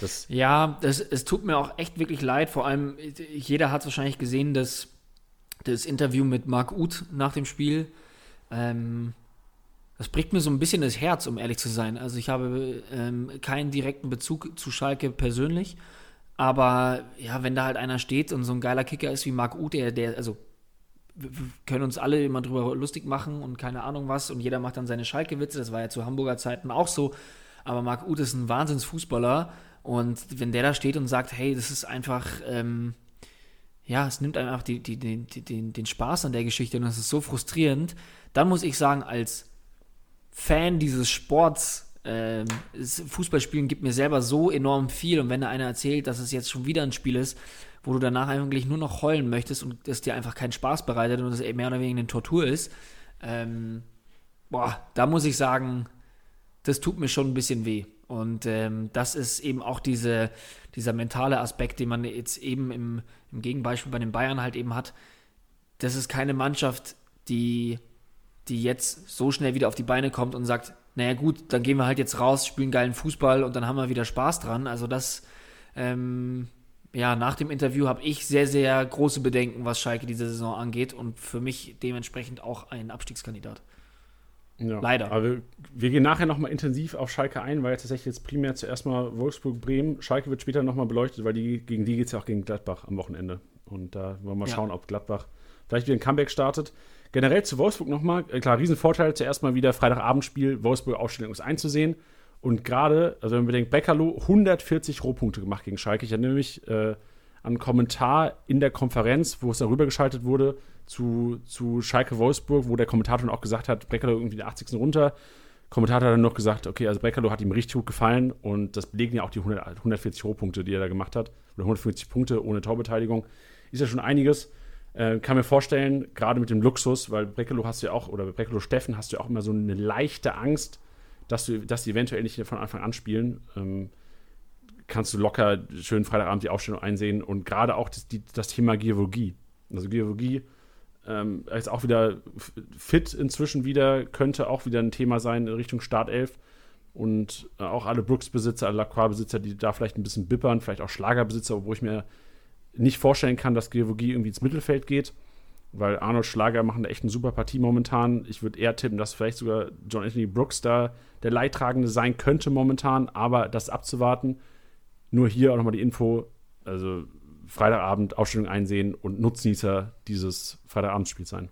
Das ja, das, es tut mir auch echt wirklich leid. Vor allem, jeder hat wahrscheinlich gesehen, dass das Interview mit Marc Uth nach dem Spiel. Ähm, das bricht mir so ein bisschen das Herz, um ehrlich zu sein. Also ich habe ähm, keinen direkten Bezug zu Schalke persönlich. Aber ja, wenn da halt einer steht und so ein geiler Kicker ist wie Marc Uth, der, der, also wir können uns alle immer drüber lustig machen und keine Ahnung was und jeder macht dann seine Schalke-Witze, das war ja zu Hamburger Zeiten auch so, aber Marc Uth ist ein Wahnsinnsfußballer und wenn der da steht und sagt, hey, das ist einfach, ähm, ja, es nimmt einfach die, die, die, den, den Spaß an der Geschichte und es ist so frustrierend, dann muss ich sagen, als Fan dieses Sports, ähm, Fußballspielen gibt mir selber so enorm viel und wenn da einer erzählt, dass es jetzt schon wieder ein Spiel ist, wo du danach eigentlich nur noch heulen möchtest und es dir einfach keinen Spaß bereitet und es eben mehr oder weniger eine Tortur ist, ähm, boah, da muss ich sagen, das tut mir schon ein bisschen weh. Und ähm, das ist eben auch diese, dieser mentale Aspekt, den man jetzt eben im, im Gegenbeispiel bei den Bayern halt eben hat. Das ist keine Mannschaft, die, die jetzt so schnell wieder auf die Beine kommt und sagt, naja gut, dann gehen wir halt jetzt raus, spielen geilen Fußball und dann haben wir wieder Spaß dran. Also das, ähm, ja, nach dem Interview habe ich sehr, sehr große Bedenken, was Schalke diese Saison angeht und für mich dementsprechend auch ein Abstiegskandidat. Ja, Leider. Aber wir, wir gehen nachher nochmal intensiv auf Schalke ein, weil ja tatsächlich jetzt primär zuerst mal Wolfsburg-Bremen. Schalke wird später nochmal beleuchtet, weil die, gegen die geht es ja auch gegen Gladbach am Wochenende. Und da wollen wir mal ja. schauen, ob Gladbach vielleicht wieder ein Comeback startet. Generell zu Wolfsburg nochmal, äh, klar, Riesenvorteil, zuerst mal wieder Freitagabendspiel, Wolfsburg-Ausstellung ist einzusehen. Und gerade, also wenn man bedenkt, Beckerlo 140 Rohpunkte gemacht gegen Schalke. Ich erinnere mich äh, einen Kommentar in der Konferenz, wo es darüber geschaltet wurde, zu, zu Schalke Wolfsburg, wo der Kommentator auch gesagt hat, Breckerlo irgendwie den 80. runter. Kommentator hat dann noch gesagt, okay, also Breckerlo hat ihm richtig gut gefallen und das belegen ja auch die 100, 140 Rohpunkte, die er da gemacht hat, oder 150 Punkte ohne Torbeteiligung. Ist ja schon einiges. Äh, kann mir vorstellen, gerade mit dem Luxus, weil Breckerlo hast du ja auch, oder bei Breckerlo Steffen hast du ja auch immer so eine leichte Angst, dass, du, dass die eventuell nicht von Anfang an spielen. Ähm, kannst du locker schön Freitagabend die Aufstellung einsehen und gerade auch das, die, das Thema Geologie. Also Geologie ähm, ist auch wieder fit inzwischen wieder, könnte auch wieder ein Thema sein in Richtung Startelf. Und äh, auch alle Brooks-Besitzer, alle Lacroix-Besitzer, die da vielleicht ein bisschen bippern, vielleicht auch Schlagerbesitzer, obwohl ich mir nicht vorstellen kann, dass Georgie irgendwie ins Mittelfeld geht, weil Arnold Schlager machen da echt eine super Partie momentan. Ich würde eher tippen, dass vielleicht sogar John Anthony Brooks da der Leidtragende sein könnte momentan, aber das abzuwarten. Nur hier auch nochmal die Info, also Freitagabend Ausstellung einsehen und Nutznießer dieses Freitagabendspiels sein.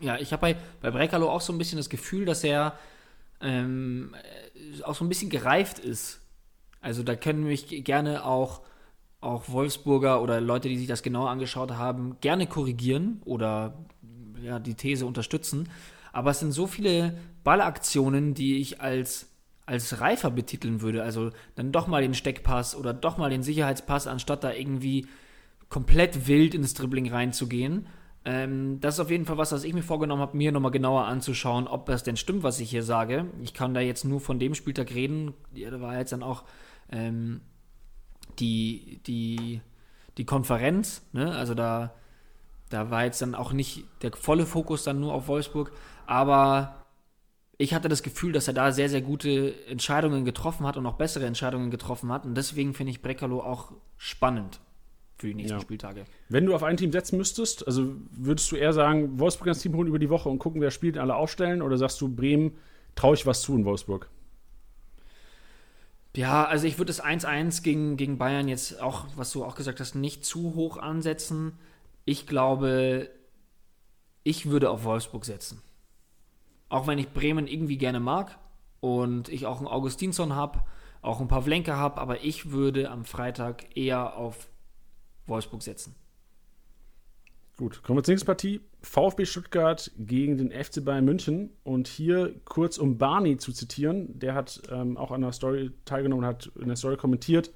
Ja, ich habe bei, bei Brekalo auch so ein bisschen das Gefühl, dass er ähm, auch so ein bisschen gereift ist. Also da können mich gerne auch, auch Wolfsburger oder Leute, die sich das genauer angeschaut haben, gerne korrigieren oder ja, die These unterstützen. Aber es sind so viele Ballaktionen, die ich als als reifer betiteln würde. Also dann doch mal den Steckpass oder doch mal den Sicherheitspass, anstatt da irgendwie komplett wild ins Dribbling reinzugehen. Ähm, das ist auf jeden Fall was, was ich mir vorgenommen habe, mir nochmal genauer anzuschauen, ob das denn stimmt, was ich hier sage. Ich kann da jetzt nur von dem Spieltag reden. Ja, da war jetzt dann auch ähm, die, die, die Konferenz, ne? also da, da war jetzt dann auch nicht der volle Fokus dann nur auf Wolfsburg, aber ich hatte das Gefühl, dass er da sehr, sehr gute Entscheidungen getroffen hat und auch bessere Entscheidungen getroffen hat und deswegen finde ich Brekalo auch spannend für die nächsten ja. Spieltage. Wenn du auf ein Team setzen müsstest, also würdest du eher sagen, Wolfsburg ins Team holen über die Woche und gucken, wer spielt, alle aufstellen oder sagst du, Bremen, traue ich was zu in Wolfsburg? Ja, also ich würde das 1-1 gegen, gegen Bayern jetzt auch, was du auch gesagt hast, nicht zu hoch ansetzen. Ich glaube, ich würde auf Wolfsburg setzen. Auch wenn ich Bremen irgendwie gerne mag und ich auch einen Augustinsson habe, auch ein paar Pavlenka habe, aber ich würde am Freitag eher auf Wolfsburg setzen. Gut, kommen wir zur nächsten Partie. VfB Stuttgart gegen den FC Bayern München. Und hier kurz um Barney zu zitieren, der hat ähm, auch an der Story teilgenommen hat in der Story kommentiert,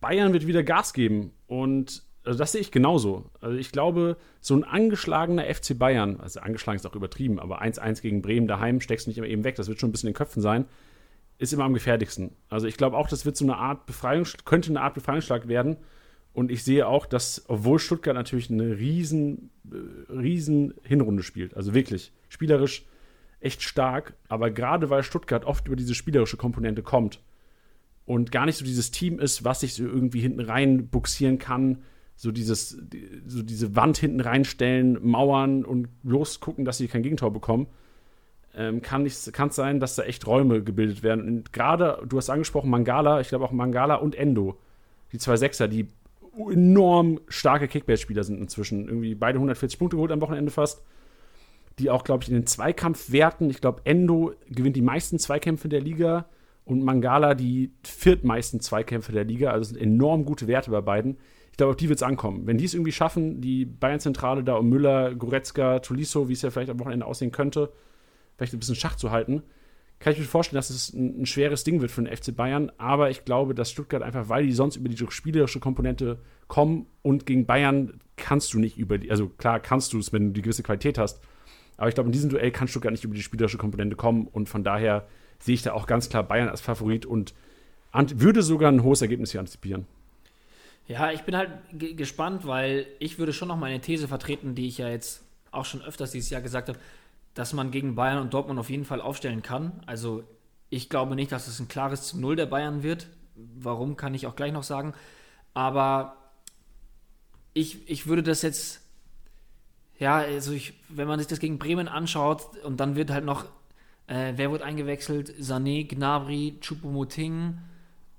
Bayern wird wieder Gas geben. Und also das sehe ich genauso. Also ich glaube, so ein angeschlagener FC Bayern, also angeschlagen ist auch übertrieben, aber 1-1 gegen Bremen daheim steckst du nicht immer eben weg, das wird schon ein bisschen in den Köpfen sein, ist immer am gefährlichsten. Also ich glaube auch, das wird so eine Art Befreiung, könnte eine Art Befreiungsschlag werden. Und ich sehe auch, dass, obwohl Stuttgart natürlich eine riesen, äh, riesen Hinrunde spielt, also wirklich spielerisch echt stark, aber gerade weil Stuttgart oft über diese spielerische Komponente kommt und gar nicht so dieses Team ist, was sich so irgendwie hinten rein buxieren kann, so dieses, so diese Wand hinten reinstellen, mauern und losgucken, dass sie kein Gegentor bekommen, ähm, kann es sein, dass da echt Räume gebildet werden. Und gerade, du hast angesprochen, Mangala, ich glaube auch Mangala und Endo, die zwei Sechser, die enorm starke Kickbase-Spieler sind inzwischen. Irgendwie beide 140 Punkte geholt am Wochenende fast. Die auch, glaube ich, in den Zweikampfwerten, ich glaube, Endo gewinnt die meisten Zweikämpfe der Liga und Mangala die viertmeisten Zweikämpfe der Liga. Also sind enorm gute Werte bei beiden. Ich glaube, auf die wird es ankommen. Wenn die es irgendwie schaffen, die Bayern-Zentrale da um Müller, Goretzka, Tolisso, wie es ja vielleicht am Wochenende aussehen könnte, vielleicht ein bisschen Schach zu halten, kann ich mir vorstellen, dass es ein, ein, schweres Ding wird für den FC Bayern. Aber ich glaube, dass Stuttgart einfach, weil die sonst über die spielerische Komponente kommen und gegen Bayern kannst du nicht über die, also klar kannst du es, wenn du die gewisse Qualität hast. Aber ich glaube, in diesem Duell kann Stuttgart nicht über die spielerische Komponente kommen und von daher sehe ich da auch ganz klar Bayern als Favorit und würde sogar ein hohes Ergebnis hier antizipieren. Ja, ich bin halt gespannt, weil ich würde schon noch meine These vertreten, die ich ja jetzt auch schon öfters dieses Jahr gesagt habe dass man gegen Bayern und Dortmund auf jeden Fall aufstellen kann. Also ich glaube nicht, dass es ein klares zu Null der Bayern wird. Warum, kann ich auch gleich noch sagen. Aber ich, ich würde das jetzt, ja, also ich, wenn man sich das gegen Bremen anschaut und dann wird halt noch, äh, wer wird eingewechselt? Sané, Gnabry, Choupo-Moting.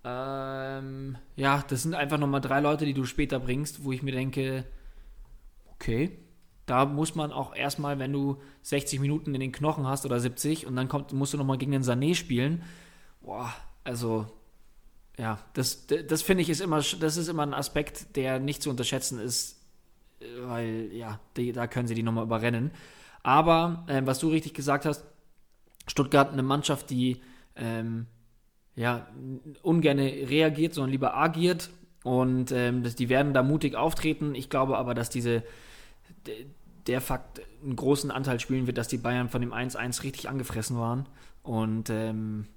Ähm, ja, das sind einfach nochmal drei Leute, die du später bringst, wo ich mir denke, okay, da muss man auch erstmal, wenn du 60 Minuten in den Knochen hast oder 70 und dann kommt, musst du nochmal gegen den Sané spielen. Boah, also ja, das, das finde ich ist immer, das ist immer ein Aspekt, der nicht zu unterschätzen ist, weil ja, die, da können sie die nochmal überrennen. Aber äh, was du richtig gesagt hast, Stuttgart eine Mannschaft, die ähm, ja ungern reagiert, sondern lieber agiert und ähm, die werden da mutig auftreten. Ich glaube aber, dass diese der Fakt einen großen Anteil spielen wird, dass die Bayern von dem 1-1 richtig angefressen waren. Und ähm,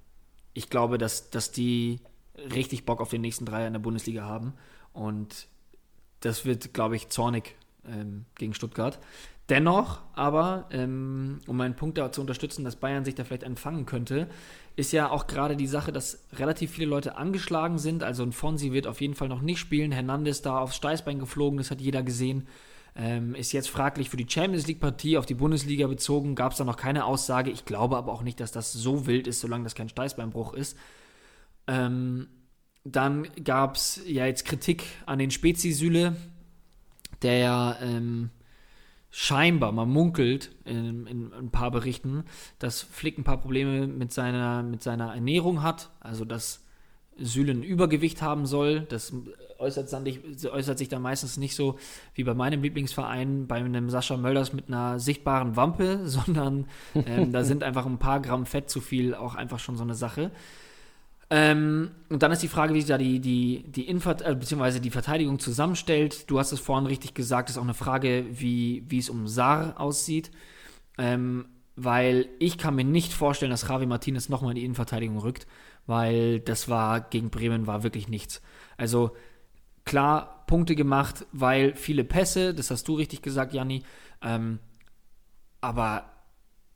ich glaube, dass, dass die richtig Bock auf den nächsten Dreier in der Bundesliga haben. Und das wird, glaube ich, zornig ähm, gegen Stuttgart. Dennoch, aber, ähm, um meinen Punkt da zu unterstützen, dass Bayern sich da vielleicht empfangen könnte, ist ja auch gerade die Sache, dass relativ viele Leute angeschlagen sind. Also ein Fonsi wird auf jeden Fall noch nicht spielen. Hernandez da aufs Steißbein geflogen, das hat jeder gesehen. Ähm, ist jetzt fraglich für die Champions League-Partie auf die Bundesliga bezogen, gab es da noch keine Aussage. Ich glaube aber auch nicht, dass das so wild ist, solange das kein Steißbeinbruch ist. Ähm, dann gab es ja jetzt Kritik an den Spezi-Süle, der ja ähm, scheinbar, man munkelt in, in, ein paar Berichten, dass Flick ein paar Probleme mit seiner, mit seiner Ernährung hat. Also, dass Süle ein Übergewicht haben soll. Das äußert, äußert sich dann meistens nicht so wie bei meinem Lieblingsverein, bei einem Sascha Mölders mit einer sichtbaren Wampe, [laughs] sondern ähm, da sind einfach ein paar Gramm Fett zu viel auch einfach schon so eine Sache. Ähm, und dann ist die Frage, wie sich da die, die, die Infert äh, beziehungsweise die Verteidigung zusammenstellt. Du hast es vorhin richtig gesagt, ist auch eine Frage, wie, wie es um Saar aussieht. Ähm, weil ich kann mir nicht vorstellen, dass Javi Martinez nochmal in die Innenverteidigung rückt, weil das war gegen Bremen war wirklich nichts. Also klar, Punkte gemacht, weil viele Pässe, das hast du richtig gesagt, Janni, ähm, aber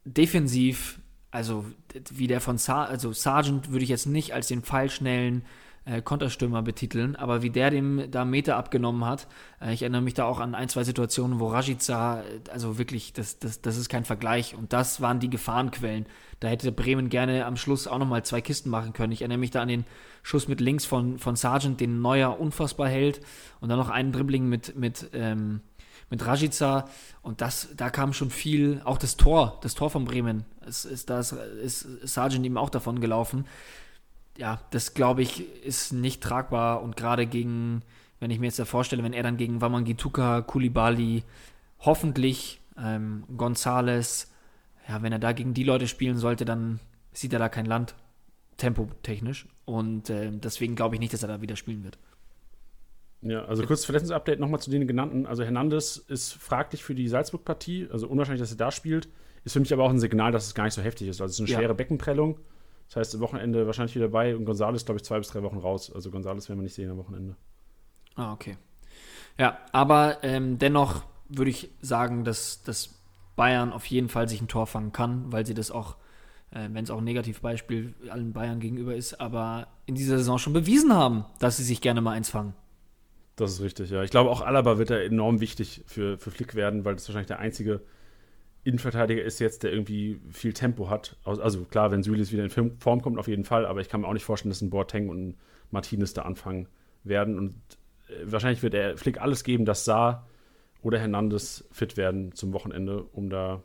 defensiv, also wie der von Sa also Sargent würde ich jetzt nicht als den pfeilschnellen äh, Konterstürmer betiteln, aber wie der dem da Meter abgenommen hat, äh, ich erinnere mich da auch an ein, zwei Situationen, wo Rajica, äh, also wirklich, das, das, das ist kein Vergleich und das waren die Gefahrenquellen. Da hätte Bremen gerne am Schluss auch nochmal zwei Kisten machen können. Ich erinnere mich da an den Schuss mit links von, von Sargent, den Neuer unfassbar hält und dann noch einen Dribbling mit, mit, ähm, mit Rajica und das, da kam schon viel, auch das Tor, das Tor von Bremen, ist, ist, da ist, ist Sargent ihm auch davon gelaufen ja, das glaube ich ist nicht tragbar und gerade gegen, wenn ich mir jetzt da vorstelle, wenn er dann gegen Wamangituka, Kulibali, hoffentlich ähm, Gonzales, ja, wenn er da gegen die Leute spielen sollte, dann sieht er da kein Land, tempotechnisch. Und äh, deswegen glaube ich nicht, dass er da wieder spielen wird. Ja, also kurzes Verletzungsupdate nochmal zu den genannten. Also Hernandez ist fraglich für die Salzburg-Partie, also unwahrscheinlich, dass er da spielt. Ist für mich aber auch ein Signal, dass es gar nicht so heftig ist. Also es ist eine schwere ja. Beckenprellung. Das heißt, am Wochenende wahrscheinlich wieder bei und Gonzales, glaube ich, zwei bis drei Wochen raus. Also Gonzales werden wir nicht sehen am Wochenende. Ah, okay. Ja, aber ähm, dennoch würde ich sagen, dass, dass Bayern auf jeden Fall sich ein Tor fangen kann, weil sie das auch, äh, wenn es auch ein Negativbeispiel allen Bayern gegenüber ist, aber in dieser Saison schon bewiesen haben, dass sie sich gerne mal eins fangen. Das ist richtig, ja. Ich glaube, auch Alaba wird da enorm wichtig für, für Flick werden, weil das wahrscheinlich der einzige Innenverteidiger ist jetzt, der irgendwie viel Tempo hat. Also klar, wenn Sülis wieder in Form kommt, auf jeden Fall, aber ich kann mir auch nicht vorstellen, dass ein Boateng und ein Martinez da anfangen werden. Und äh, wahrscheinlich wird er Flick alles geben, dass Saar oder Hernandez fit werden zum Wochenende, um da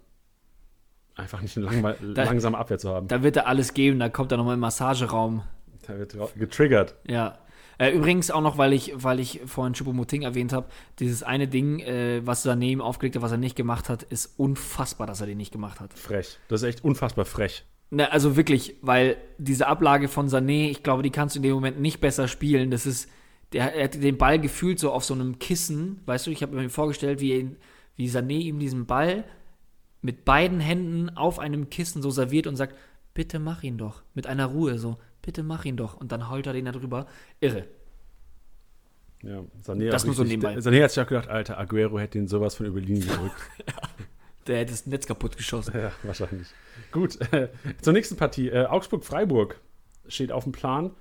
einfach nicht eine lang da, langsame Abwehr zu haben. Da wird er alles geben, da kommt er nochmal im Massageraum. Da wird getriggert. Ja, äh, übrigens auch noch, weil ich, weil ich vorhin Choupo-Moting erwähnt habe, dieses eine Ding, äh, was Sané ihm aufgelegt hat, was er nicht gemacht hat, ist unfassbar, dass er den nicht gemacht hat. Frech. Das ist echt unfassbar frech. Na, also wirklich, weil diese Ablage von Sané, ich glaube, die kannst du in dem Moment nicht besser spielen. Das ist, der, er hätte den Ball gefühlt so auf so einem Kissen, weißt du, ich habe mir vorgestellt, wie, wie Sané ihm diesen Ball mit beiden Händen auf einem Kissen so serviert und sagt, bitte mach ihn doch, mit einer Ruhe so, bitte mach ihn doch. Und dann heult er den da drüber. Irre. Ja, Sané, das nur so nebenbei. Sané hat sich auch gedacht, Alter, Aguero hätte ihn sowas von über die Linie gerückt. [laughs] ja, der hätte das Netz kaputt geschossen. Ja, wahrscheinlich. Gut, äh, [laughs] zur nächsten Partie. Äh, Augsburg-Freiburg steht auf dem Plan.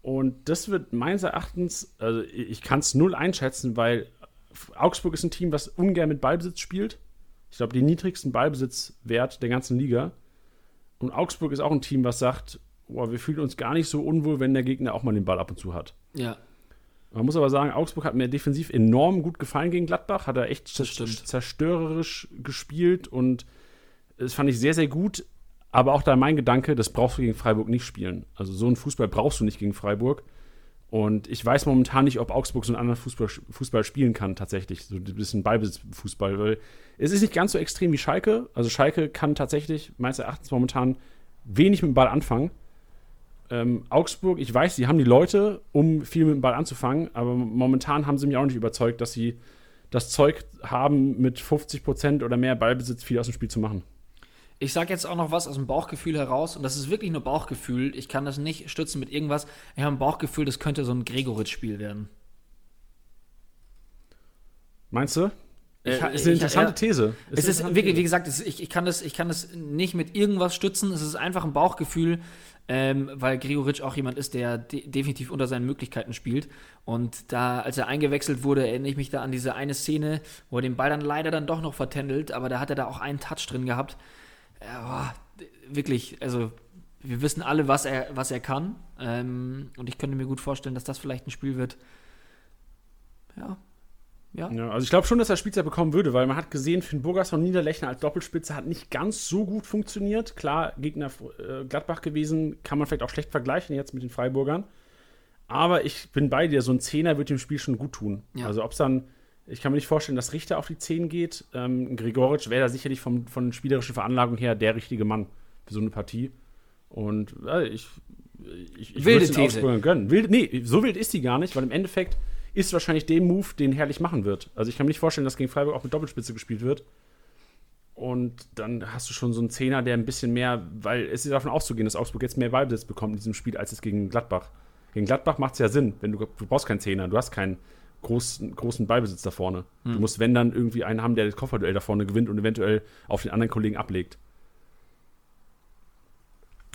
Und das wird meines Erachtens, also ich kann es null einschätzen, weil Augsburg ist ein Team, was ungern mit Ballbesitz spielt. Ich glaube, den niedrigsten Ballbesitzwert der ganzen Liga. Und Augsburg ist auch ein Team, was sagt, boah, wir fühlen uns gar nicht so unwohl, wenn der Gegner auch mal den Ball ab und zu hat. Ja. Man muss aber sagen, Augsburg hat mir defensiv enorm gut gefallen gegen Gladbach, hat er echt zerstörerisch gespielt und das fand ich sehr, sehr gut. Aber auch da mein Gedanke, das brauchst du gegen Freiburg nicht spielen. Also so einen Fußball brauchst du nicht gegen Freiburg. Und ich weiß momentan nicht, ob Augsburg so einen anderen Fußball, Fußball spielen kann, tatsächlich. So ein bisschen Ballbesitzfußball. Weil es ist nicht ganz so extrem wie Schalke. Also Schalke kann tatsächlich meines Erachtens momentan wenig mit dem Ball anfangen. Ähm, Augsburg, ich weiß, sie haben die Leute, um viel mit dem Ball anzufangen, aber momentan haben sie mich auch nicht überzeugt, dass sie das Zeug haben, mit 50% oder mehr Ballbesitz viel aus dem Spiel zu machen. Ich sage jetzt auch noch was aus dem Bauchgefühl heraus, und das ist wirklich nur Bauchgefühl. Ich kann das nicht stützen mit irgendwas. Ich habe ein Bauchgefühl, das könnte so ein Gregoritsch-Spiel werden. Meinst du? Ich, äh, ist eine interessante ich, ja, These. Ist es ist wirklich, wie gesagt, ich, ich, kann das, ich kann das nicht mit irgendwas stützen. Es ist einfach ein Bauchgefühl ähm, weil Gregoritsch auch jemand ist, der de definitiv unter seinen Möglichkeiten spielt. Und da, als er eingewechselt wurde, erinnere ich mich da an diese eine Szene, wo er den Ball dann leider dann doch noch vertändelt, aber da hat er da auch einen Touch drin gehabt. Ja, wirklich, also wir wissen alle, was er, was er kann. Ähm, und ich könnte mir gut vorstellen, dass das vielleicht ein Spiel wird. Ja, ja. ja. also ich glaube schon, dass er Spielzeit bekommen würde, weil man hat gesehen, Finn Burgas von Niederlechner als Doppelspitze hat nicht ganz so gut funktioniert. Klar, Gegner äh, Gladbach gewesen, kann man vielleicht auch schlecht vergleichen jetzt mit den Freiburgern. Aber ich bin bei dir, so ein Zehner wird dem Spiel schon gut tun. Ja. Also ob es dann, ich kann mir nicht vorstellen, dass Richter auf die Zehn geht. Ähm, Gregoritsch wäre da sicherlich vom, von spielerischen Veranlagung her der richtige Mann für so eine Partie. Und äh, ich ich, ich These. Augsburgern gönnen. Wild, nee, so wild ist die gar nicht, weil im Endeffekt ist wahrscheinlich der Move, den Herrlich machen wird. Also ich kann mir nicht vorstellen, dass gegen Freiburg auch mit Doppelspitze gespielt wird. Und dann hast du schon so einen Zehner, der ein bisschen mehr, weil es ist davon auszugehen, dass Augsburg jetzt mehr Ballbesitz bekommt in diesem Spiel, als es gegen Gladbach. Gegen Gladbach macht es ja Sinn, wenn du, du brauchst keinen Zehner, du hast keinen großen, großen Ballbesitz da vorne. Du musst, wenn dann irgendwie einen haben, der das Kofferduell da vorne gewinnt und eventuell auf den anderen Kollegen ablegt.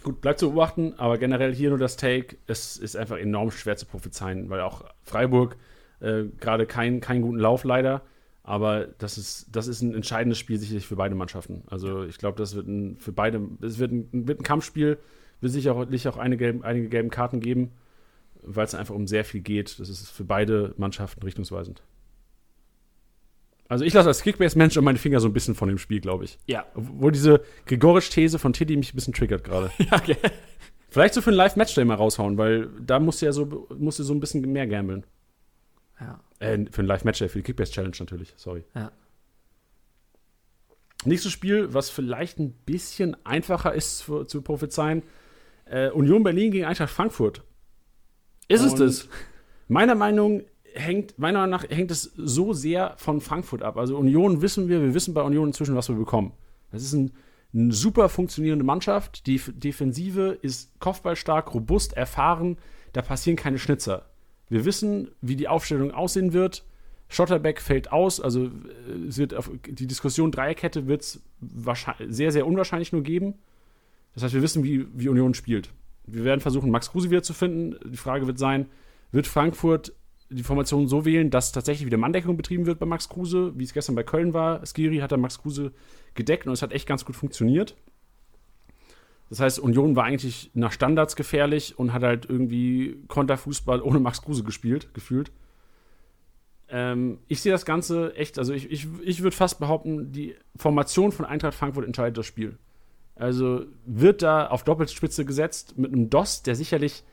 Gut, bleibt zu beobachten, aber generell hier nur das Take. Es ist einfach enorm schwer zu prophezeien, weil auch Freiburg äh, gerade keinen keinen guten Lauf leider. Aber das ist, das ist ein entscheidendes Spiel sicherlich für beide Mannschaften. Also ich glaube, das wird ein, für beide, es wird ein, wird ein Kampfspiel, wird sicherlich auch eine gelb, einige gelben Karten geben, weil es einfach um sehr viel geht. Das ist für beide Mannschaften richtungsweisend. Also ich lasse als Kickbase-Mensch und meine Finger so ein bisschen von dem Spiel, glaube ich. Ja. Obwohl diese Gregorisch-These von Tiddy mich ein bisschen triggert gerade. [laughs] ja okay. Vielleicht so für einen Live-Matchday mal raushauen, weil da musst du ja so, musst du so ein bisschen mehr gambeln. Ja. Äh, für einen Live-Matchday, für die Kickbase-Challenge natürlich, sorry. Ja. Nächstes Spiel, was vielleicht ein bisschen einfacher ist für, zu prophezeien: äh, Union Berlin gegen Eintracht Frankfurt. Ist es Und das? Meiner Meinung hängt, meiner Meinung nach hängt es so sehr von Frankfurt ab. Also Union wissen wir, wir wissen bei Union inzwischen, was wir bekommen. Das ist ein, eine super funktionierende Mannschaft. Die Defensive ist kopfballstark, robust, erfahren. Da passieren keine Schnitzer. Wir wissen, wie die Aufstellung aussehen wird. Schotterbeck fällt aus, also äh, es wird auf, die Diskussion Dreierkette wird es sehr, sehr unwahrscheinlich nur geben. Das heißt, wir wissen, wie, wie Union spielt. Wir werden versuchen, Max Kruse wieder zu finden. Die Frage wird sein, wird Frankfurt die Formation so wählen, dass tatsächlich wieder Manndeckung betrieben wird bei Max Kruse, wie es gestern bei Köln war. Skiri hat da Max Kruse gedeckt und es hat echt ganz gut funktioniert. Das heißt, Union war eigentlich nach Standards gefährlich und hat halt irgendwie Konterfußball ohne Max Kruse gespielt, gefühlt. Ähm, ich sehe das Ganze echt, also ich, ich, ich würde fast behaupten, die Formation von Eintracht Frankfurt entscheidet das Spiel. Also wird da auf Doppelspitze gesetzt mit einem DOS, der sicherlich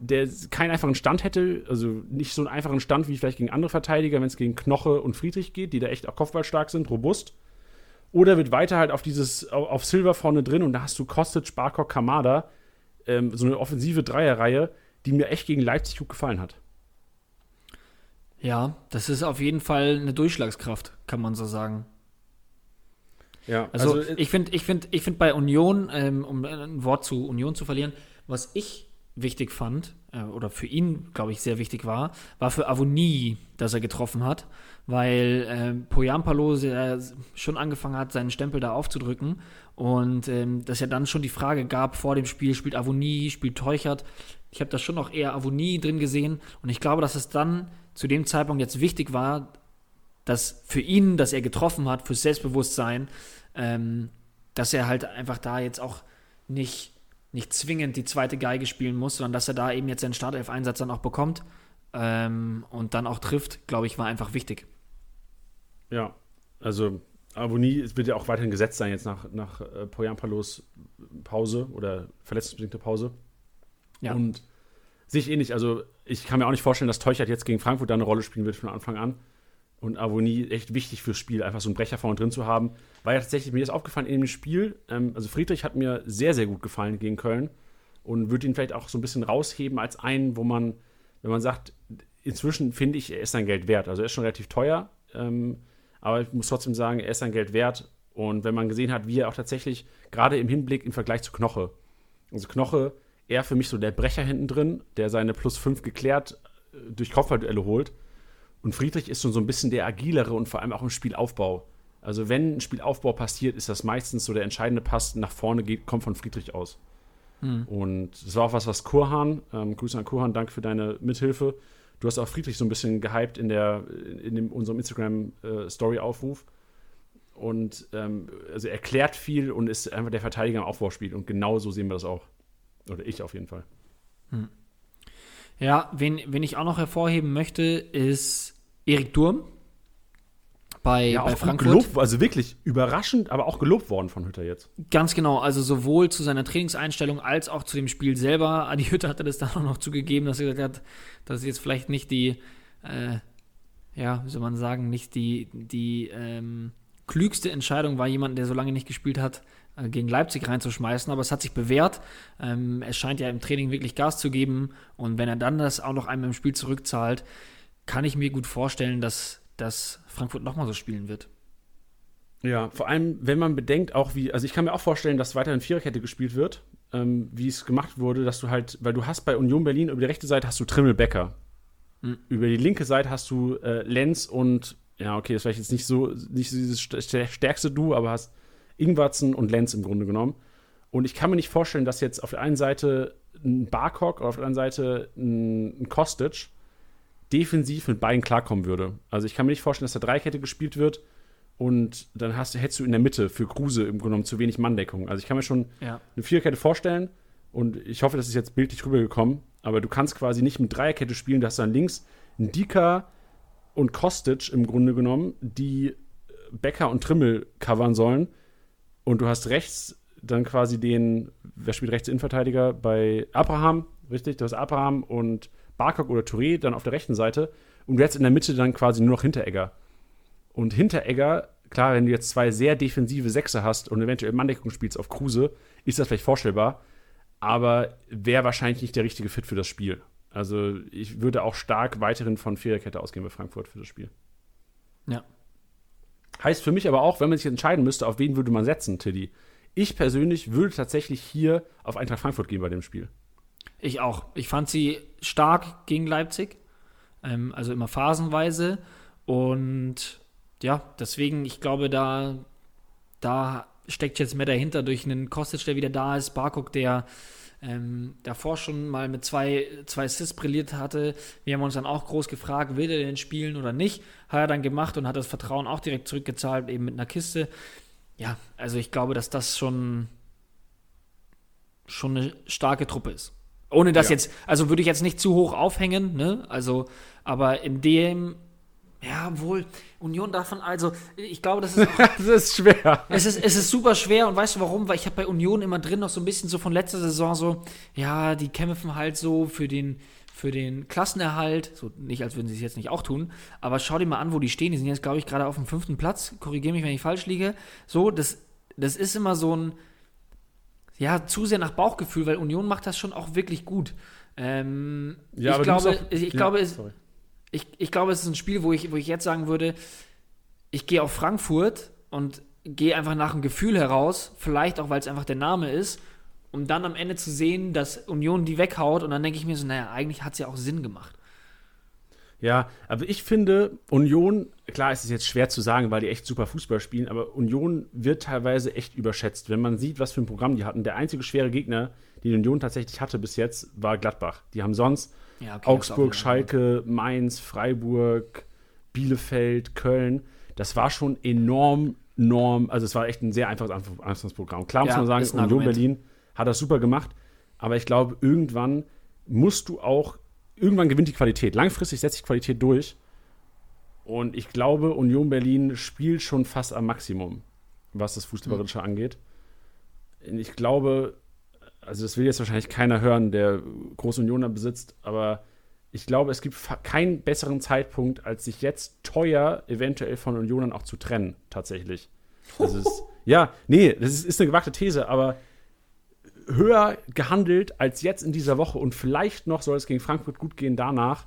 der keinen einfachen Stand hätte, also nicht so einen einfachen Stand wie vielleicht gegen andere Verteidiger, wenn es gegen Knoche und Friedrich geht, die da echt auch kopfballstark sind, robust. Oder wird weiter halt auf dieses, auf, Silver vorne drin und da hast du Kostic, Barkok, Kamada, ähm, so eine offensive Dreierreihe, die mir echt gegen Leipzig gut gefallen hat. Ja, das ist auf jeden Fall eine Durchschlagskraft, kann man so sagen. Ja, Also, ich finde, ich finde, ich finde bei Union, ähm, um ein Wort zu Union zu verlieren, was ich wichtig fand, äh, oder für ihn, glaube ich, sehr wichtig war, war für Avonie, dass er getroffen hat, weil ähm, Poyampalo sehr- schon angefangen hat, seinen Stempel da aufzudrücken. Und ähm, dass ja dann schon die Frage gab vor dem Spiel, spielt Avonie, spielt Teuchert. Ich habe da schon noch eher Avonie drin gesehen. Und ich glaube, dass es dann zu dem Zeitpunkt jetzt wichtig war, dass für ihn, dass er getroffen hat, fürs Selbstbewusstsein, ähm, dass er halt einfach da jetzt auch nicht, nicht zwingend die zweite Geige spielen muss, sondern dass er da eben jetzt seinen Startelf-Einsatz dann auch bekommt ähm, und dann auch trifft, glaube ich, war einfach wichtig. Ja, also Avonie es wird ja auch weiterhin gesetzt sein jetzt nach, nach äh, Poyampalos Pause oder verletzungsbedingte Pause. Ja. Und sehe ich ähnlich. Also ich kann mir auch nicht vorstellen, dass Teuchert jetzt gegen Frankfurt da eine Rolle spielen wird von Anfang an. Und Avonie echt wichtig fürs Spiel, einfach so einen Brecher vorne drin zu haben. War ja tatsächlich, mir ist aufgefallen in dem Spiel, ähm, also Friedrich hat mir sehr, sehr gut gefallen gegen Köln und würde ihn vielleicht auch so ein bisschen rausheben als einen, wo man, wenn man sagt, inzwischen finde ich, er ist sein Geld wert. Also er ist schon relativ teuer, ähm, aber ich muss trotzdem sagen, er ist sein Geld wert. Und wenn man gesehen hat, wie er auch tatsächlich, gerade im Hinblick im Vergleich zu Knoche, also Knoche, er für mich so der Brecher hinten drin, der seine plus 5 geklärt äh, durch Kopfballduelle holt. Und Friedrich ist schon so ein bisschen der agilere und vor allem auch im Spielaufbau. Also wenn ein Spielaufbau passiert, ist das meistens so der entscheidende Pass nach vorne geht, kommt von Friedrich aus. Und das war auch was, was Kurhan, ähm, Grüße an Kurhan, danke für deine Mithilfe. Du hast auch Friedrich so ein bisschen gehypt in, der, in dem, unserem Instagram-Story-Aufruf. Und ähm, also er erklärt viel und ist einfach der Verteidiger im Aufbauspiel. Und genau so sehen wir das auch. Oder ich auf jeden Fall. Ja, wen, wen ich auch noch hervorheben möchte, ist Erik Durm bei, bei gut Frankfurt. gelobt, also wirklich überraschend, aber auch gelobt worden von Hütter jetzt. Ganz genau, also sowohl zu seiner Trainingseinstellung als auch zu dem Spiel selber. Adi Hütte hatte das [laughs] dann auch noch zugegeben, dass er gesagt hat, dass es jetzt vielleicht nicht die, äh, ja, wie soll man sagen, nicht die, die ähm, klügste Entscheidung war, jemand, der so lange nicht gespielt hat, äh, gegen Leipzig reinzuschmeißen, aber es hat sich bewährt. Ähm, es scheint ja im Training wirklich Gas zu geben und wenn er dann das auch noch einmal im Spiel zurückzahlt, kann ich mir gut vorstellen, dass, dass Frankfurt nochmal so spielen wird. Ja, vor allem, wenn man bedenkt, auch wie, also ich kann mir auch vorstellen, dass weiterhin Viererkette gespielt wird, ähm, wie es gemacht wurde, dass du halt, weil du hast bei Union Berlin über die rechte Seite hast du Trimmel Becker. Mhm. Über die linke Seite hast du äh, Lenz und, ja, okay, das ist vielleicht jetzt nicht so, nicht so dieses stärkste Du, aber hast Ingwarzen und Lenz im Grunde genommen. Und ich kann mir nicht vorstellen, dass jetzt auf der einen Seite ein Barcock oder auf der anderen Seite ein, ein Kostic defensiv mit beiden klarkommen würde. Also ich kann mir nicht vorstellen, dass da Dreikette gespielt wird und dann hast, hättest du in der Mitte für Kruse im Grunde genommen zu wenig Manndeckung. Also ich kann mir schon ja. eine Viererkette vorstellen und ich hoffe, das ist jetzt bildlich rübergekommen, aber du kannst quasi nicht mit Dreierkette spielen, da hast du dann links einen Dika und Kostic im Grunde genommen, die Becker und Trimmel covern sollen und du hast rechts dann quasi den, wer spielt rechts Innenverteidiger bei Abraham, richtig? Du hast Abraham und Barkok oder Touré dann auf der rechten Seite und du hättest in der Mitte dann quasi nur noch Hinteregger. Und Hinteregger, klar, wenn du jetzt zwei sehr defensive Sechse hast und eventuell Manndeckung spielst auf Kruse, ist das vielleicht vorstellbar, aber wäre wahrscheinlich nicht der richtige Fit für das Spiel. Also ich würde auch stark weiterhin von Viererkette ausgehen bei Frankfurt für das Spiel. Ja. Heißt für mich aber auch, wenn man sich entscheiden müsste, auf wen würde man setzen, Tiddy. Ich persönlich würde tatsächlich hier auf Eintracht Frankfurt gehen bei dem Spiel. Ich auch. Ich fand sie stark gegen Leipzig. Ähm, also immer phasenweise. Und ja, deswegen, ich glaube, da, da steckt jetzt mehr dahinter durch einen Kostic, der wieder da ist, Barkok, der ähm, davor schon mal mit zwei, zwei Assists brilliert hatte. Wir haben uns dann auch groß gefragt, will er denn spielen oder nicht? Hat er dann gemacht und hat das Vertrauen auch direkt zurückgezahlt, eben mit einer Kiste. Ja, also ich glaube, dass das schon, schon eine starke Truppe ist. Ohne das ja. jetzt, also würde ich jetzt nicht zu hoch aufhängen, ne? Also, aber in dem ja, wohl. Union davon, also, ich glaube, das ist. [laughs] Auch, das ist schwer. Es ist, es ist super schwer und weißt du warum? Weil ich habe bei Union immer drin noch so ein bisschen so von letzter Saison so, ja, die kämpfen halt so für den, für den Klassenerhalt. So nicht, als würden sie es jetzt nicht auch tun. Aber schau dir mal an, wo die stehen. Die sind jetzt, glaube ich, gerade auf dem fünften Platz. Korrigiere mich, wenn ich falsch liege. So, das, das ist immer so ein. Ja, zu sehr nach Bauchgefühl, weil Union macht das schon auch wirklich gut. Ähm, ja, ich glaube, auch, ich ja, glaube, es, ich, ich glaube, es ist ein Spiel, wo ich, wo ich jetzt sagen würde, ich gehe auf Frankfurt und gehe einfach nach dem Gefühl heraus, vielleicht auch, weil es einfach der Name ist, um dann am Ende zu sehen, dass Union die weghaut und dann denke ich mir so, naja, eigentlich hat es ja auch Sinn gemacht. Ja, aber ich finde, Union, klar ist es jetzt schwer zu sagen, weil die echt super Fußball spielen, aber Union wird teilweise echt überschätzt. Wenn man sieht, was für ein Programm die hatten, der einzige schwere Gegner, den Union tatsächlich hatte bis jetzt, war Gladbach. Die haben sonst ja, okay, Augsburg, Schalke, Mainz, Freiburg, Bielefeld, Köln. Das war schon enorm, enorm. Also, es war echt ein sehr einfaches Anfangsprogramm. Klar muss ja, man sagen, Union Berlin hat das super gemacht. Aber ich glaube, irgendwann musst du auch, irgendwann gewinnt die Qualität. Langfristig setzt sich Qualität durch. Und ich glaube, Union Berlin spielt schon fast am Maximum, was das Fußballerische mhm. angeht. Ich glaube, also das will jetzt wahrscheinlich keiner hören, der große Unioner besitzt, aber ich glaube, es gibt keinen besseren Zeitpunkt, als sich jetzt teuer eventuell von Unionern auch zu trennen, tatsächlich. Das ist, [laughs] ja, nee, das ist, ist eine gewagte These, aber höher gehandelt als jetzt in dieser Woche und vielleicht noch soll es gegen Frankfurt gut gehen danach,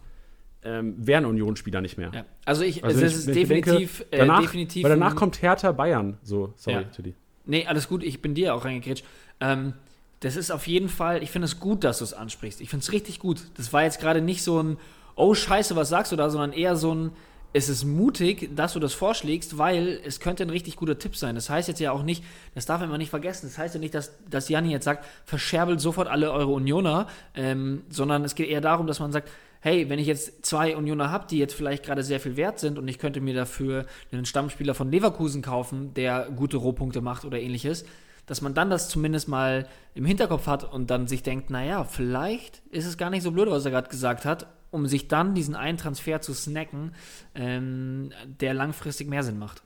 ähm, wären Union-Spieler nicht mehr. Ja. Also ich, also es ist definitiv, denke, danach, äh, definitiv. Weil danach kommt Hertha Bayern. So, sorry, ja. Tilly. Nee, alles gut, ich bin dir auch reingekretscht. Ähm, das ist auf jeden Fall, ich finde es gut, dass du es ansprichst. Ich finde es richtig gut. Das war jetzt gerade nicht so ein, oh Scheiße, was sagst du da, sondern eher so ein, es ist mutig, dass du das vorschlägst, weil es könnte ein richtig guter Tipp sein. Das heißt jetzt ja auch nicht, das darf man immer nicht vergessen, das heißt ja nicht, dass, dass Janni jetzt sagt, verscherbelt sofort alle eure Unioner, ähm, sondern es geht eher darum, dass man sagt, hey, wenn ich jetzt zwei Unioner habe, die jetzt vielleicht gerade sehr viel wert sind und ich könnte mir dafür einen Stammspieler von Leverkusen kaufen, der gute Rohpunkte macht oder ähnliches, dass man dann das zumindest mal im Hinterkopf hat und dann sich denkt, naja, vielleicht ist es gar nicht so blöd, was er gerade gesagt hat, um sich dann diesen einen Transfer zu snacken, ähm, der langfristig mehr Sinn macht.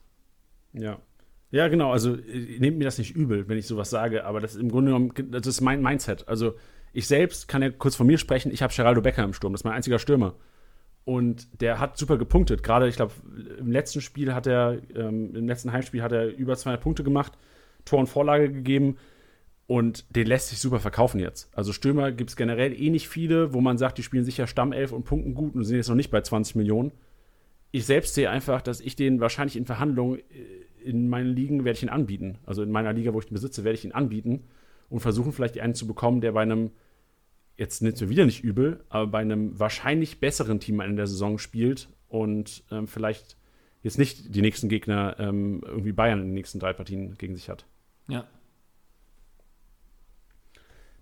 Ja. Ja, genau. Also nehmt mir das nicht übel, wenn ich sowas sage, aber das ist im Grunde genommen, das ist mein Mindset. Also ich selbst kann ja kurz von mir sprechen, ich habe Geraldo Becker im Sturm, das ist mein einziger Stürmer. Und der hat super gepunktet. Gerade, ich glaube, im letzten Spiel hat er, ähm, im letzten Heimspiel hat er über 200 Punkte gemacht. Tor und Vorlage gegeben und den lässt sich super verkaufen jetzt. Also Stürmer gibt es generell eh nicht viele, wo man sagt, die spielen sicher Stammelf und punkten gut und sind jetzt noch nicht bei 20 Millionen. Ich selbst sehe einfach, dass ich den wahrscheinlich in Verhandlungen äh, in meinen Ligen werde ich ihn anbieten. Also in meiner Liga, wo ich ihn besitze, werde ich ihn anbieten und versuchen vielleicht einen zu bekommen, der bei einem jetzt nimmt mir wieder nicht übel, aber bei einem wahrscheinlich besseren Team in der Saison spielt und ähm, vielleicht jetzt nicht die nächsten Gegner ähm, irgendwie Bayern in den nächsten drei Partien gegen sich hat. Ja.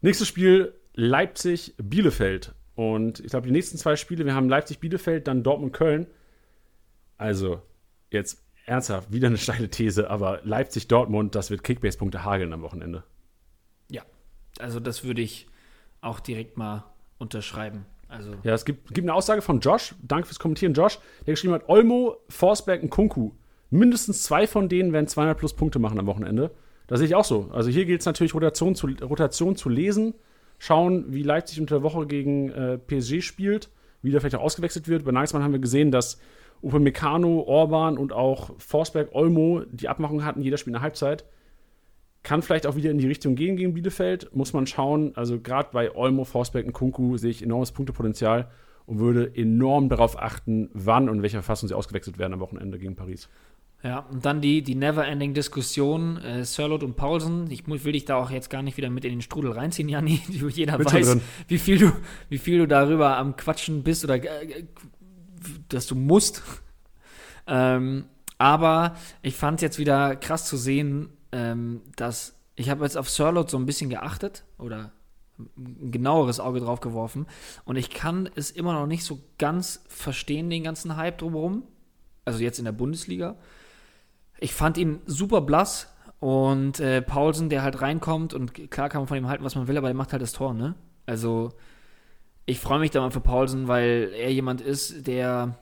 Nächstes Spiel Leipzig-Bielefeld. Und ich glaube, die nächsten zwei Spiele, wir haben Leipzig-Bielefeld, dann Dortmund-Köln. Also, jetzt ernsthaft, wieder eine steile These, aber Leipzig-Dortmund, das wird Kickbase-Punkte hageln am Wochenende. Ja, also das würde ich auch direkt mal unterschreiben. Also Ja, es gibt, gibt eine Aussage von Josh, danke fürs Kommentieren, Josh, der geschrieben hat, Olmo, Forsberg und Kunku. Mindestens zwei von denen werden 200 plus Punkte machen am Wochenende. Das sehe ich auch so. Also hier gilt es natürlich, Rotation zu, Rotation zu lesen, schauen, wie Leipzig unter der Woche gegen äh, PSG spielt, wie der vielleicht auch ausgewechselt wird. Bei Nagelsmann haben wir gesehen, dass Upamecano, Orban und auch Forsberg, Olmo die Abmachung hatten, jeder spielt eine Halbzeit. Kann vielleicht auch wieder in die Richtung gehen gegen Bielefeld. Muss man schauen. Also gerade bei Olmo, Forsberg und Kunku sehe ich enormes Punktepotenzial und würde enorm darauf achten, wann und in welcher Fassung sie ausgewechselt werden am Wochenende gegen Paris. Ja, und dann die, die Never-Ending-Diskussion, äh, Sirlot und Paulsen. Ich will dich da auch jetzt gar nicht wieder mit in den Strudel reinziehen, Janni. [laughs] Jeder Bin weiß, wie viel, du, wie viel du darüber am Quatschen bist oder äh, dass du musst. [laughs] ähm, aber ich fand es jetzt wieder krass zu sehen, ähm, dass ich habe jetzt auf Sirlot so ein bisschen geachtet oder ein genaueres Auge drauf geworfen und ich kann es immer noch nicht so ganz verstehen, den ganzen Hype drumherum. Also jetzt in der Bundesliga. Ich fand ihn super blass und äh, Paulsen, der halt reinkommt und klar kann man von ihm halten, was man will, aber der macht halt das Tor, ne? Also ich freue mich da mal für Paulsen, weil er jemand ist, der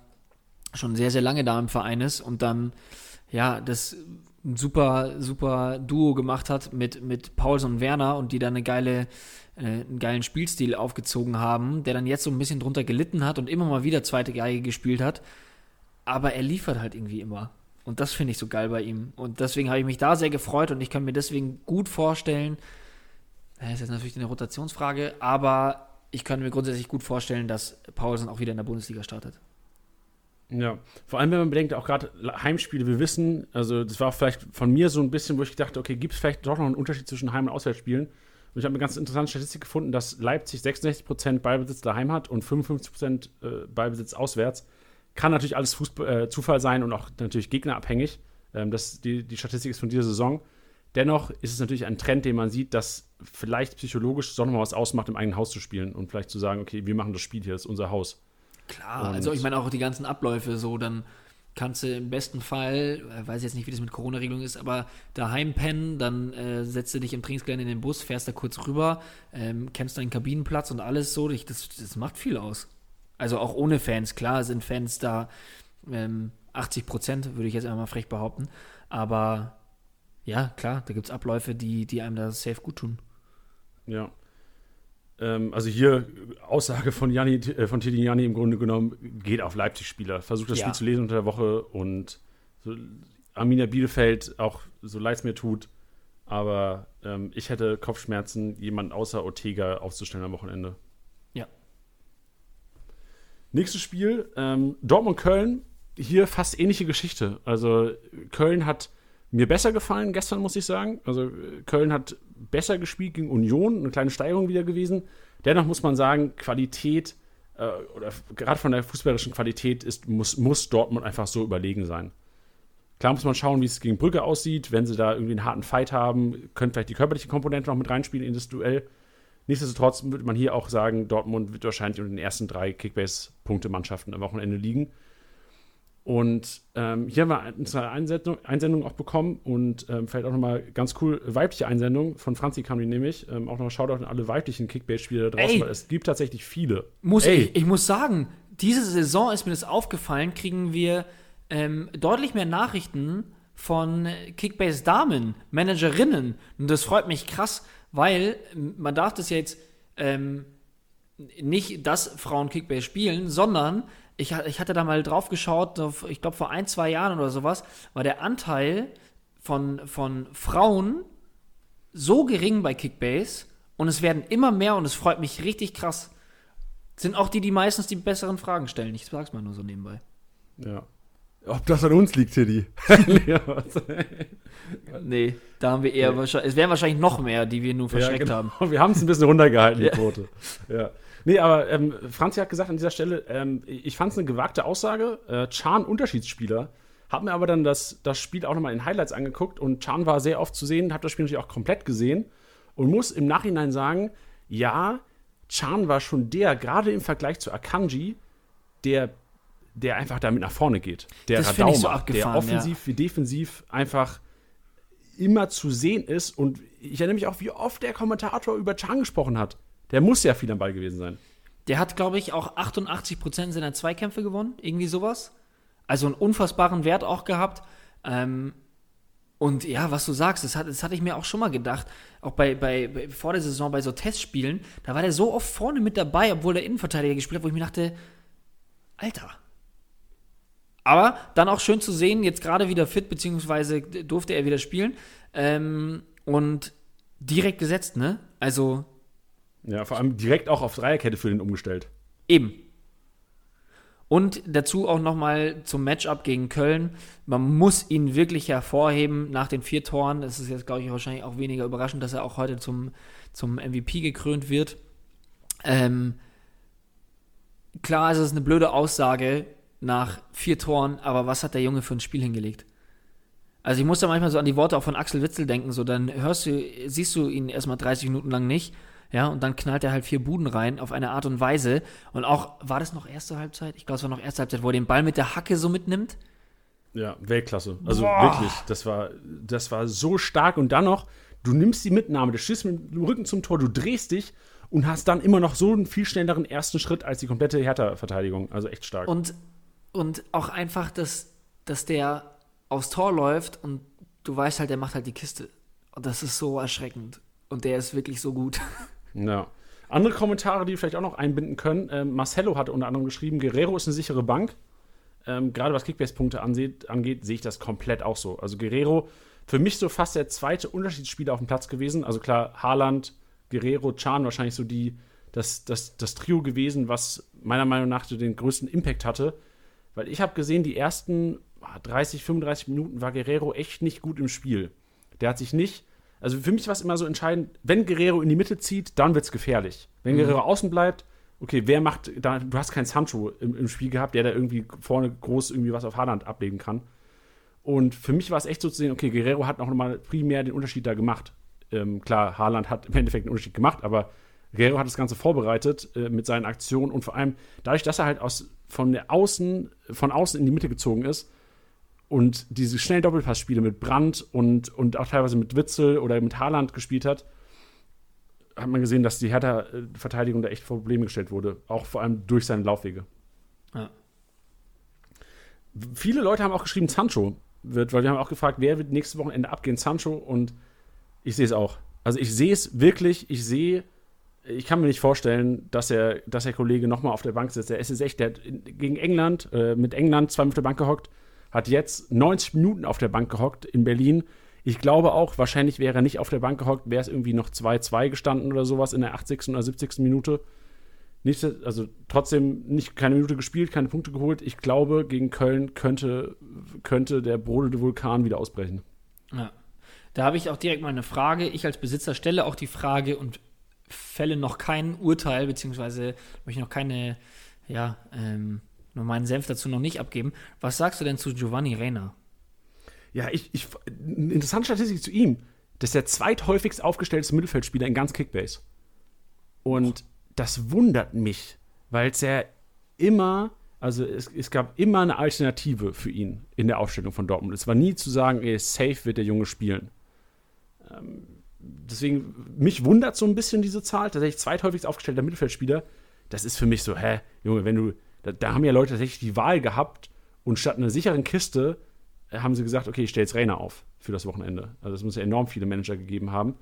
schon sehr, sehr lange da im Verein ist und dann, ja, das ein super, super Duo gemacht hat mit, mit Paulsen und Werner und die dann eine geile, äh, einen geilen Spielstil aufgezogen haben, der dann jetzt so ein bisschen drunter gelitten hat und immer mal wieder zweite Geige gespielt hat. Aber er liefert halt irgendwie immer. Und das finde ich so geil bei ihm. Und deswegen habe ich mich da sehr gefreut und ich kann mir deswegen gut vorstellen, das ist jetzt natürlich eine Rotationsfrage, aber ich kann mir grundsätzlich gut vorstellen, dass Paulsen auch wieder in der Bundesliga startet. Ja, vor allem, wenn man bedenkt, auch gerade Heimspiele, wir wissen, also das war vielleicht von mir so ein bisschen, wo ich dachte, okay, gibt es vielleicht doch noch einen Unterschied zwischen Heim- und Auswärtsspielen? Und ich habe eine ganz interessante Statistik gefunden, dass Leipzig 66% Ballbesitz daheim hat und 55% äh, Ballbesitz auswärts. Kann natürlich alles Fußball, äh, Zufall sein und auch natürlich gegnerabhängig. Ähm, das, die, die Statistik ist von dieser Saison. Dennoch ist es natürlich ein Trend, den man sieht, dass vielleicht psychologisch doch nochmal was ausmacht, im eigenen Haus zu spielen und vielleicht zu sagen, okay, wir machen das Spiel hier, das ist unser Haus. Klar, und also ich meine auch die ganzen Abläufe so, dann kannst du im besten Fall, äh, weiß jetzt nicht, wie das mit Corona-Regelung ist, aber daheim pennen, dann äh, setzt du dich im Trainingsgelände in den Bus, fährst da kurz rüber, ähm, kennst deinen Kabinenplatz und alles so, das, das macht viel aus. Also auch ohne Fans, klar sind Fans da ähm, 80 Prozent, würde ich jetzt einmal frech behaupten, aber ja, klar, da gibt es Abläufe, die, die einem da safe gut tun. Ja. Ähm, also hier Aussage von Janni, äh, von Teddy Janni im Grunde genommen, geht auf Leipzig-Spieler. Versucht das Ja. Spiel zu lesen unter der Woche und so, Arminia Bielefeld, auch so leid es mir tut, aber ähm, ich hätte Kopfschmerzen, jemanden außer Ortega aufzustellen am Wochenende. Nächstes Spiel, ähm, Dortmund-Köln. Hier fast ähnliche Geschichte. Also Köln hat mir besser gefallen gestern, muss ich sagen. Also Köln hat besser gespielt gegen Union, eine kleine Steigerung wieder gewesen. Dennoch muss man sagen, Qualität äh, oder gerade von der fußballerischen Qualität ist, muss, muss Dortmund einfach so überlegen sein. Klar muss man schauen, wie es gegen Brügge aussieht. Wenn sie da irgendwie einen harten Fight haben, könnte vielleicht die körperliche Komponente noch mit reinspielen in das Duell. Nichtsdestotrotz würde man hier auch sagen, Dortmund wird wahrscheinlich unter den ersten drei Kickbase-Punkte-Mannschaften am Wochenende liegen. Und ähm, hier haben wir eine Einsendung, Einsendung auch bekommen und ähm, vielleicht auch nochmal ganz cool weibliche Einsendung. Von Franzi kam die nämlich. Ähm, auch nochmal Shoutout an alle weiblichen Kickbase-Spieler da draußen, Ey. weil es gibt tatsächlich viele. Muss ich, ich muss sagen, diese Saison ist mir das aufgefallen, kriegen wir ähm, deutlich mehr Nachrichten von Kickbase Damen, Managerinnen. Und das freut mich krass, weil ähm, man darf das jetzt ähm, nicht, dass Frauen Kickbase spielen, sondern ich, ich hatte da mal drauf geschaut, ich glaube vor ein, zwei Jahren oder sowas, war der Anteil von, von Frauen so gering bei Kickbase und es werden immer mehr und es freut mich richtig krass. Sind auch die, die meistens die besseren Fragen stellen. Ich sag's mal nur so nebenbei. Ja. Ob das an uns liegt, Teddy. [laughs] nee, da haben wir eher nee. wahrscheinlich. Es wären wahrscheinlich noch mehr, die wir nur verschreckt ja, genau. haben. Wir haben es ein bisschen runtergehalten, die Quote. Ja. Nee, aber ähm, Franzi hat gesagt an dieser Stelle, ähm, ich fand es eine gewagte Aussage. Äh, Chan Unterschiedsspieler. Hab mir aber dann das, das Spiel auch nochmal in Highlights angeguckt und Chan war sehr oft zu sehen, hab das Spiel natürlich auch komplett gesehen und muss im Nachhinein sagen, ja, Chan war schon der, gerade im Vergleich zu Akanji, der, der einfach damit nach vorne geht. Der das Radau so der offensiv ja. wie defensiv einfach immer zu sehen ist. Und ich erinnere mich auch, wie oft der Kommentator über Chan gesprochen hat. Der muss ja viel am Ball gewesen sein. Der hat, glaube ich, auch 88% seiner Zweikämpfe gewonnen, irgendwie sowas. Also einen unfassbaren Wert auch gehabt. Ähm, und ja, was du sagst, das, hat, das hatte ich mir auch schon mal gedacht. Auch bei, bei, bei, vor der Saison bei so Testspielen, da war der so oft vorne mit dabei, obwohl der Innenverteidiger gespielt hat, wo ich mir dachte, Alter. Aber dann auch schön zu sehen, jetzt gerade wieder fit, beziehungsweise durfte er wieder spielen. Ähm, und direkt gesetzt, ne? Also. Ja, vor allem direkt auch auf Dreierkette für den umgestellt. Eben. Und dazu auch nochmal zum Matchup gegen Köln. Man muss ihn wirklich hervorheben nach den vier Toren. Das ist jetzt, glaube ich, wahrscheinlich auch weniger überraschend, dass er auch heute zum, zum MVP gekrönt wird. Ähm, klar ist es eine blöde Aussage nach vier Toren, aber was hat der Junge für ein Spiel hingelegt? Also ich muss da manchmal so an die Worte auch von Axel Witzel denken, so dann hörst du, siehst du ihn erstmal 30 Minuten lang nicht ja, und dann knallt er halt vier Buden rein auf eine Art und Weise. Und auch, war das noch erste Halbzeit? Ich glaube, es war noch erste Halbzeit, wo er den Ball mit der Hacke so mitnimmt. Ja, Weltklasse. Also Boah. wirklich, das war, das war so stark. Und dann noch, du nimmst die Mitnahme, du schießt mit dem Rücken zum Tor, du drehst dich und hast dann immer noch so einen viel schnelleren ersten Schritt als die komplette Hertha-Verteidigung. Also echt stark. Und, und auch einfach, dass, dass der aufs Tor läuft und du weißt halt, der macht halt die Kiste. Und das ist so erschreckend. Und der ist wirklich so gut. [laughs] Ja. Andere Kommentare, die wir vielleicht auch noch einbinden können. Ähm, Marcelo hat unter anderem geschrieben, Guerrero ist eine sichere Bank. Ähm, gerade was Kickbase-Punkte angeht, sehe ich das komplett auch so. Also Guerrero, für mich so fast der zweite Unterschiedsspieler auf dem Platz gewesen. Also klar, Haaland, Guerrero, Chan wahrscheinlich so die, das, das, das Trio gewesen, was meiner Meinung nach den größten Impact hatte. Weil ich habe gesehen, die ersten 30, 35 Minuten war Guerrero echt nicht gut im Spiel. Der hat sich nicht also für mich war es immer so entscheidend, wenn Guerrero in die Mitte zieht, dann wird es gefährlich. Wenn mhm. Guerrero außen bleibt, okay, wer macht, da, du hast keinen Sancho im, im, Spiel gehabt, der da irgendwie vorne groß irgendwie was auf Haaland ablegen kann. Und für mich war es echt so zu sehen, okay, Guerrero hat noch mal primär den Unterschied da gemacht. Ähm, klar, Haaland hat im Endeffekt einen Unterschied gemacht, aber Guerrero hat das Ganze vorbereitet äh, mit seinen Aktionen und vor allem dadurch, dass er halt aus, von der Außen, von außen in die Mitte gezogen ist, und diese schnellen Doppelpassspiele mit Brandt und, und auch teilweise mit Witzel oder mit Haaland gespielt hat, hat man gesehen, dass die Hertha-Verteidigung da echt vor Probleme gestellt wurde. Auch vor allem durch seine Laufwege. Ja. Viele Leute haben auch geschrieben, Sancho wird, weil wir haben auch gefragt, wer wird nächstes Wochenende abgehen, Sancho. Und ich sehe es auch. Also ich sehe es wirklich, ich sehe, ich kann mir nicht vorstellen, dass er, dass der Kollege nochmal auf der Bank sitzt. Der ist echt, der hat gegen England, äh, mit England zweimal auf der Bank gehockt hat jetzt 90 Minuten auf der Bank gehockt in Berlin. Ich glaube auch, wahrscheinlich wäre er nicht auf der Bank gehockt, wäre es irgendwie noch 2-2 gestanden oder sowas in der 80. oder 70. Minute. Nicht, also trotzdem nicht keine Minute gespielt, keine Punkte geholt. Ich glaube, gegen Köln könnte, könnte der brodelnde Vulkan wieder ausbrechen. Ja. Da habe ich auch direkt mal eine Frage. Ich als Besitzer stelle auch die Frage und fälle noch kein Urteil, beziehungsweise möchte noch keine, ja, ähm, nur meinen Senf dazu noch nicht abgeben. Was sagst du denn zu Giovanni Reina? Ja, ich, ich eine interessante Statistik zu ihm. Das ist der zweithäufigst aufgestellte Mittelfeldspieler in ganz Kickbase. Und oh. das wundert mich, weil es ja immer, also es, es, gab immer eine Alternative für ihn in der Aufstellung von Dortmund. Es war nie zu sagen, ey, safe wird der Junge spielen. Ähm, deswegen, mich wundert so ein bisschen diese Zahl. Tatsächlich zweithäufigst aufgestellter Mittelfeldspieler. Das ist für mich so, hä, Junge, wenn du da, da, haben ja Leute tatsächlich die Wahl gehabt und statt einer sicheren Kiste äh, haben sie gesagt, okay, ich stelle jetzt Rainer auf für das Wochenende. Also es muss ja enorm viele Manager gegeben haben.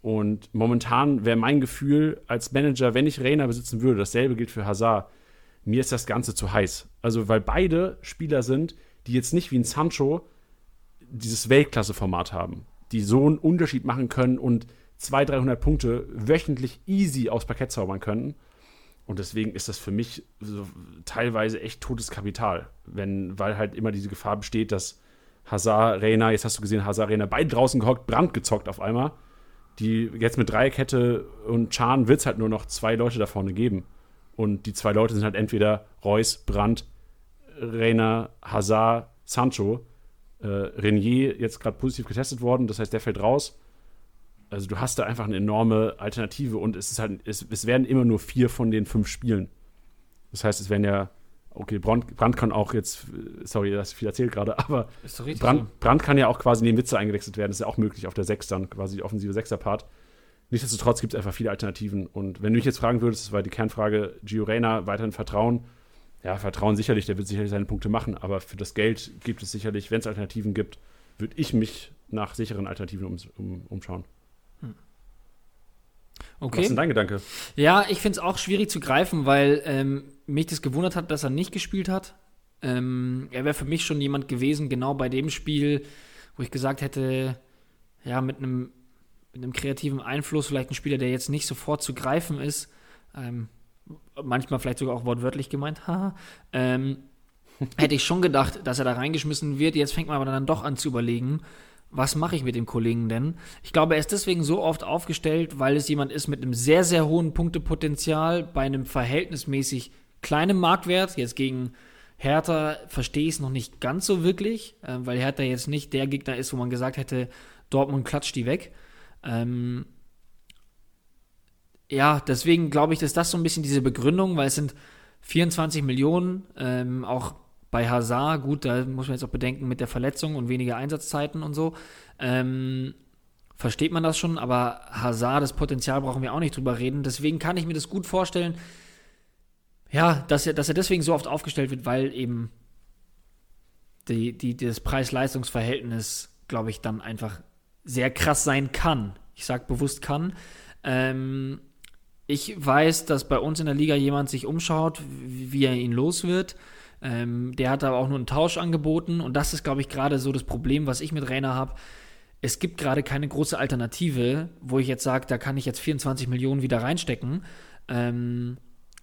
Und momentan wäre mein Gefühl als Manager, wenn ich Rainer besitzen würde, dasselbe gilt für Hazard, mir ist das Ganze zu heiß. Also weil beide Spieler sind, die jetzt nicht wie ein Sancho dieses Weltklasse-Format haben. Die so einen Unterschied machen können und 200, 300 Punkte wöchentlich easy aufs Parkett zaubern könnten. Und deswegen ist das für mich so teilweise echt totes Kapital, wenn, weil halt immer diese Gefahr besteht, dass Hazard, Reina, jetzt hast du gesehen, Hazard, Reina, beide draußen gehockt, Brand gezockt auf einmal. Die jetzt mit Dreierkette und Chan wird es halt nur noch zwei Leute da vorne geben. Und die zwei Leute sind halt entweder Reus, Brandt, Reina, Hazard, Sancho. Äh, Renier jetzt gerade positiv getestet worden, das heißt, der fällt raus. Also du hast da einfach eine enorme Alternative und es ist halt, es, es werden immer nur vier von den fünf Spielen. Das heißt, es werden ja, okay, Brand, Brand kann auch jetzt, sorry, dass ich viel erzählt gerade, aber Brand, so. Brand kann ja auch quasi neben Witze eingewechselt werden. Das ist ja auch möglich auf der Sechs dann, quasi die offensive Sechser-Part. Nichtsdestotrotz gibt es einfach viele Alternativen. Und wenn du mich jetzt fragen würdest, das war die Kernfrage, Gio Reyna weiterhin Vertrauen, ja, Vertrauen sicherlich, der wird sicherlich seine Punkte machen, aber für das Geld gibt es sicherlich, wenn es Alternativen gibt, würde ich mich nach sicheren Alternativen um, um, umschauen. Hm. Okay. Was ist denn dein Gedanke? Ja, ich finde es auch schwierig zu greifen, weil ähm, mich das gewundert hat, dass er nicht gespielt hat. Ähm, er wäre für mich schon jemand gewesen, genau bei dem Spiel, wo ich gesagt hätte, ja, mit einem mit einem kreativen Einfluss, vielleicht ein Spieler, der jetzt nicht sofort zu greifen ist. Ähm, manchmal vielleicht sogar auch wortwörtlich gemeint, haha, ähm, hätte ich schon gedacht, dass er da reingeschmissen wird. Jetzt fängt man aber dann doch an zu überlegen, was mache ich mit dem Kollegen denn? Ich glaube, er ist deswegen so oft aufgestellt, weil es jemand ist mit einem sehr, sehr hohen Punktepotenzial bei einem verhältnismäßig kleinen Marktwert. Jetzt gegen Hertha verstehe ich es noch nicht ganz so wirklich, äh, weil Hertha jetzt nicht der Gegner ist, wo man gesagt hätte, Dortmund klatscht die weg. Ähm, ja, deswegen glaube ich, dass das so ein bisschen diese Begründung, weil es sind 24 Millionen, ähm, auch bei Hazard, gut, da muss man jetzt auch bedenken mit der Verletzung und weniger Einsatzzeiten und so. Ähm, versteht man das schon, aber Hazard, das Potenzial brauchen wir auch nicht drüber reden. Deswegen kann ich mir das gut vorstellen, ja, dass er, dass er deswegen so oft aufgestellt wird, weil eben die, die, das Preis-Leistungs-Verhältnis, glaube ich, dann einfach sehr krass sein kann. Ich sage bewusst kann. Ähm, ich weiß, dass bei uns in der Liga jemand sich umschaut, wie er ihn los wird. Ähm, der hat aber auch nur einen Tausch angeboten und das ist, glaube ich, gerade so das Problem, was ich mit Rainer habe. Es gibt gerade keine große Alternative, wo ich jetzt sage, da kann ich jetzt 24 Millionen wieder reinstecken. Ähm,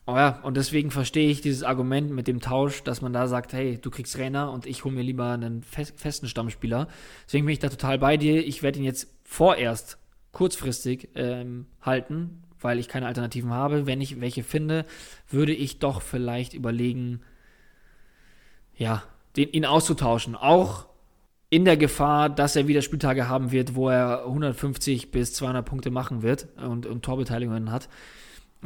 oh ja, und deswegen verstehe ich dieses Argument mit dem Tausch, dass man da sagt, hey, du kriegst Rainer und ich hole mir lieber einen festen Stammspieler. Deswegen bin ich da total bei dir. Ich werde ihn jetzt vorerst kurzfristig ähm, halten, weil ich keine Alternativen habe. Wenn ich welche finde, würde ich doch vielleicht überlegen, ja, den, ihn auszutauschen. Auch in der Gefahr, dass er wieder Spieltage haben wird, wo er 150 bis 200 Punkte machen wird und, und Torbeteiligungen hat.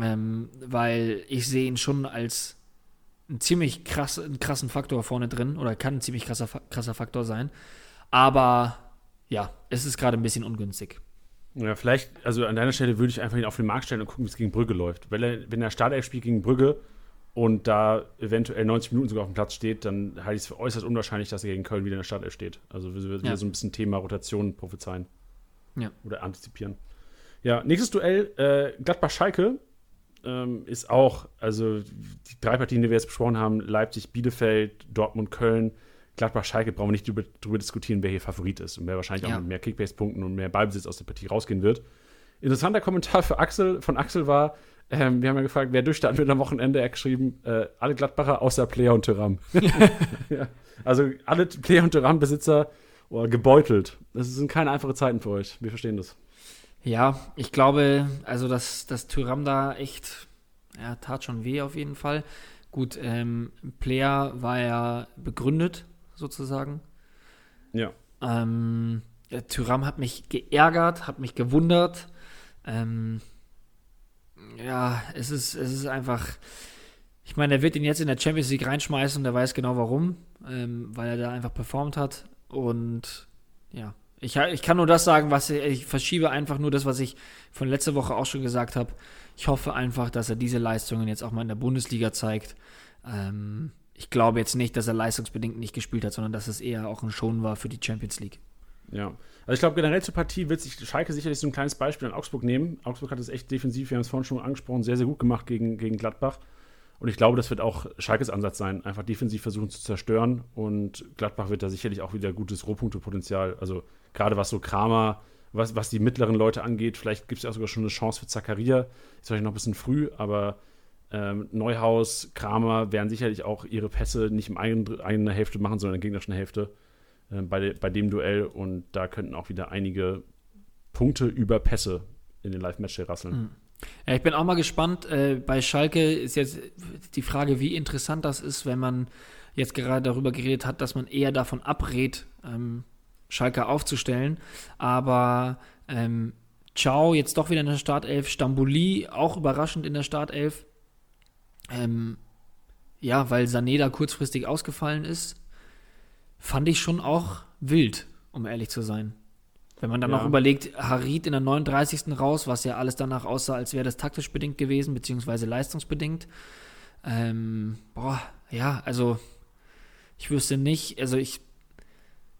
Ähm, weil ich sehe ihn schon als einen ziemlich krass, einen krassen Faktor vorne drin oder kann ein ziemlich krasser, krasser Faktor sein. Aber ja, es ist gerade ein bisschen ungünstig. Ja, vielleicht, also an deiner Stelle würde ich einfach ihn auf den Markt stellen und gucken, wie es gegen Brügge läuft. Wenn er, wenn er Startelf spielt gegen Brügge und da eventuell 90 Minuten sogar auf dem Platz steht, dann halte ich es für äußerst unwahrscheinlich, dass er gegen Köln wieder in der Startelf steht. Also wir würden ja. so ein bisschen Thema Rotation prophezeien. Ja. Oder antizipieren. Ja, nächstes Duell, äh, Gladbach-Schalke ähm, ist auch, also die drei Partien, die wir jetzt besprochen haben, Leipzig, Bielefeld, Dortmund, Köln, Gladbach-Schalke brauchen wir nicht darüber, diskutieren, wer hier Favorit ist und wer wahrscheinlich ja. auch mit mehr Kickbase-Punkten und mehr Ballbesitz aus der Partie rausgehen wird. Interessanter Kommentar für Axel, von Axel war, ähm, wir haben ja gefragt, wer durchstarten wird am Wochenende. Er hat geschrieben, äh, alle Gladbacher außer Player und Tyram. [laughs] [laughs] ja. Also alle Player und Tyram-Besitzer oh, gebeutelt. Das sind keine einfachen Zeiten für euch. Wir verstehen das. Ja, ich glaube, also dass, dass Tyram da echt, ja, tat schon weh auf jeden Fall. Gut, ähm, Player war ja begründet sozusagen. Ja. Ähm, der Tyram hat mich geärgert, hat mich gewundert. Ähm, ja, es ist, es ist einfach. Ich meine, er wird ihn jetzt in der Champions League reinschmeißen und er weiß genau warum, ähm, weil er da einfach performt hat. Und ja, ich, ich kann nur das sagen, was ich, ich verschiebe einfach nur das, was ich von letzter Woche auch schon gesagt habe. Ich hoffe einfach, dass er diese Leistungen jetzt auch mal in der Bundesliga zeigt. Ähm, ich glaube jetzt nicht, dass er leistungsbedingt nicht gespielt hat, sondern dass es eher auch ein Schon war für die Champions League. Ja, also ich glaube generell zur Partie wird sich Schalke sicherlich so ein kleines Beispiel an Augsburg nehmen. Augsburg hat es echt defensiv, wir haben es vorhin schon angesprochen, sehr, sehr gut gemacht gegen, gegen Gladbach. Und ich glaube, das wird auch Schalkes Ansatz sein, einfach defensiv versuchen zu zerstören. Und Gladbach wird da sicherlich auch wieder gutes Rohpunktepotenzial, also gerade was so Kramer, was, was die mittleren Leute angeht, vielleicht gibt es ja auch sogar schon eine Chance für Zakaria. Ist vielleicht noch ein bisschen früh, aber ähm, Neuhaus, Kramer werden sicherlich auch ihre Pässe nicht im eigenen, Hälfte machen, sondern in der gegnerischen Hälfte äh, bei, bei dem Duell. Und da könnten auch wieder einige Punkte über Pässe in den Live-Match rasseln. Mhm. Ja, ich bin auch mal gespannt. Äh, bei Schalke ist jetzt die Frage, wie interessant das ist, wenn man jetzt gerade darüber geredet hat, dass man eher davon abrät, ähm, Schalke aufzustellen. Aber ähm, Ciao jetzt doch wieder in der Startelf, Stambuli auch überraschend in der Startelf. Ähm, ja, weil Sané da kurzfristig ausgefallen ist, fand ich schon auch wild, um ehrlich zu sein. Wenn man dann ja. noch überlegt, Harid in der 39. raus, was ja alles danach aussah, als wäre das taktisch bedingt gewesen, beziehungsweise leistungsbedingt. Ähm, boah, ja, also ich wüsste nicht, also ich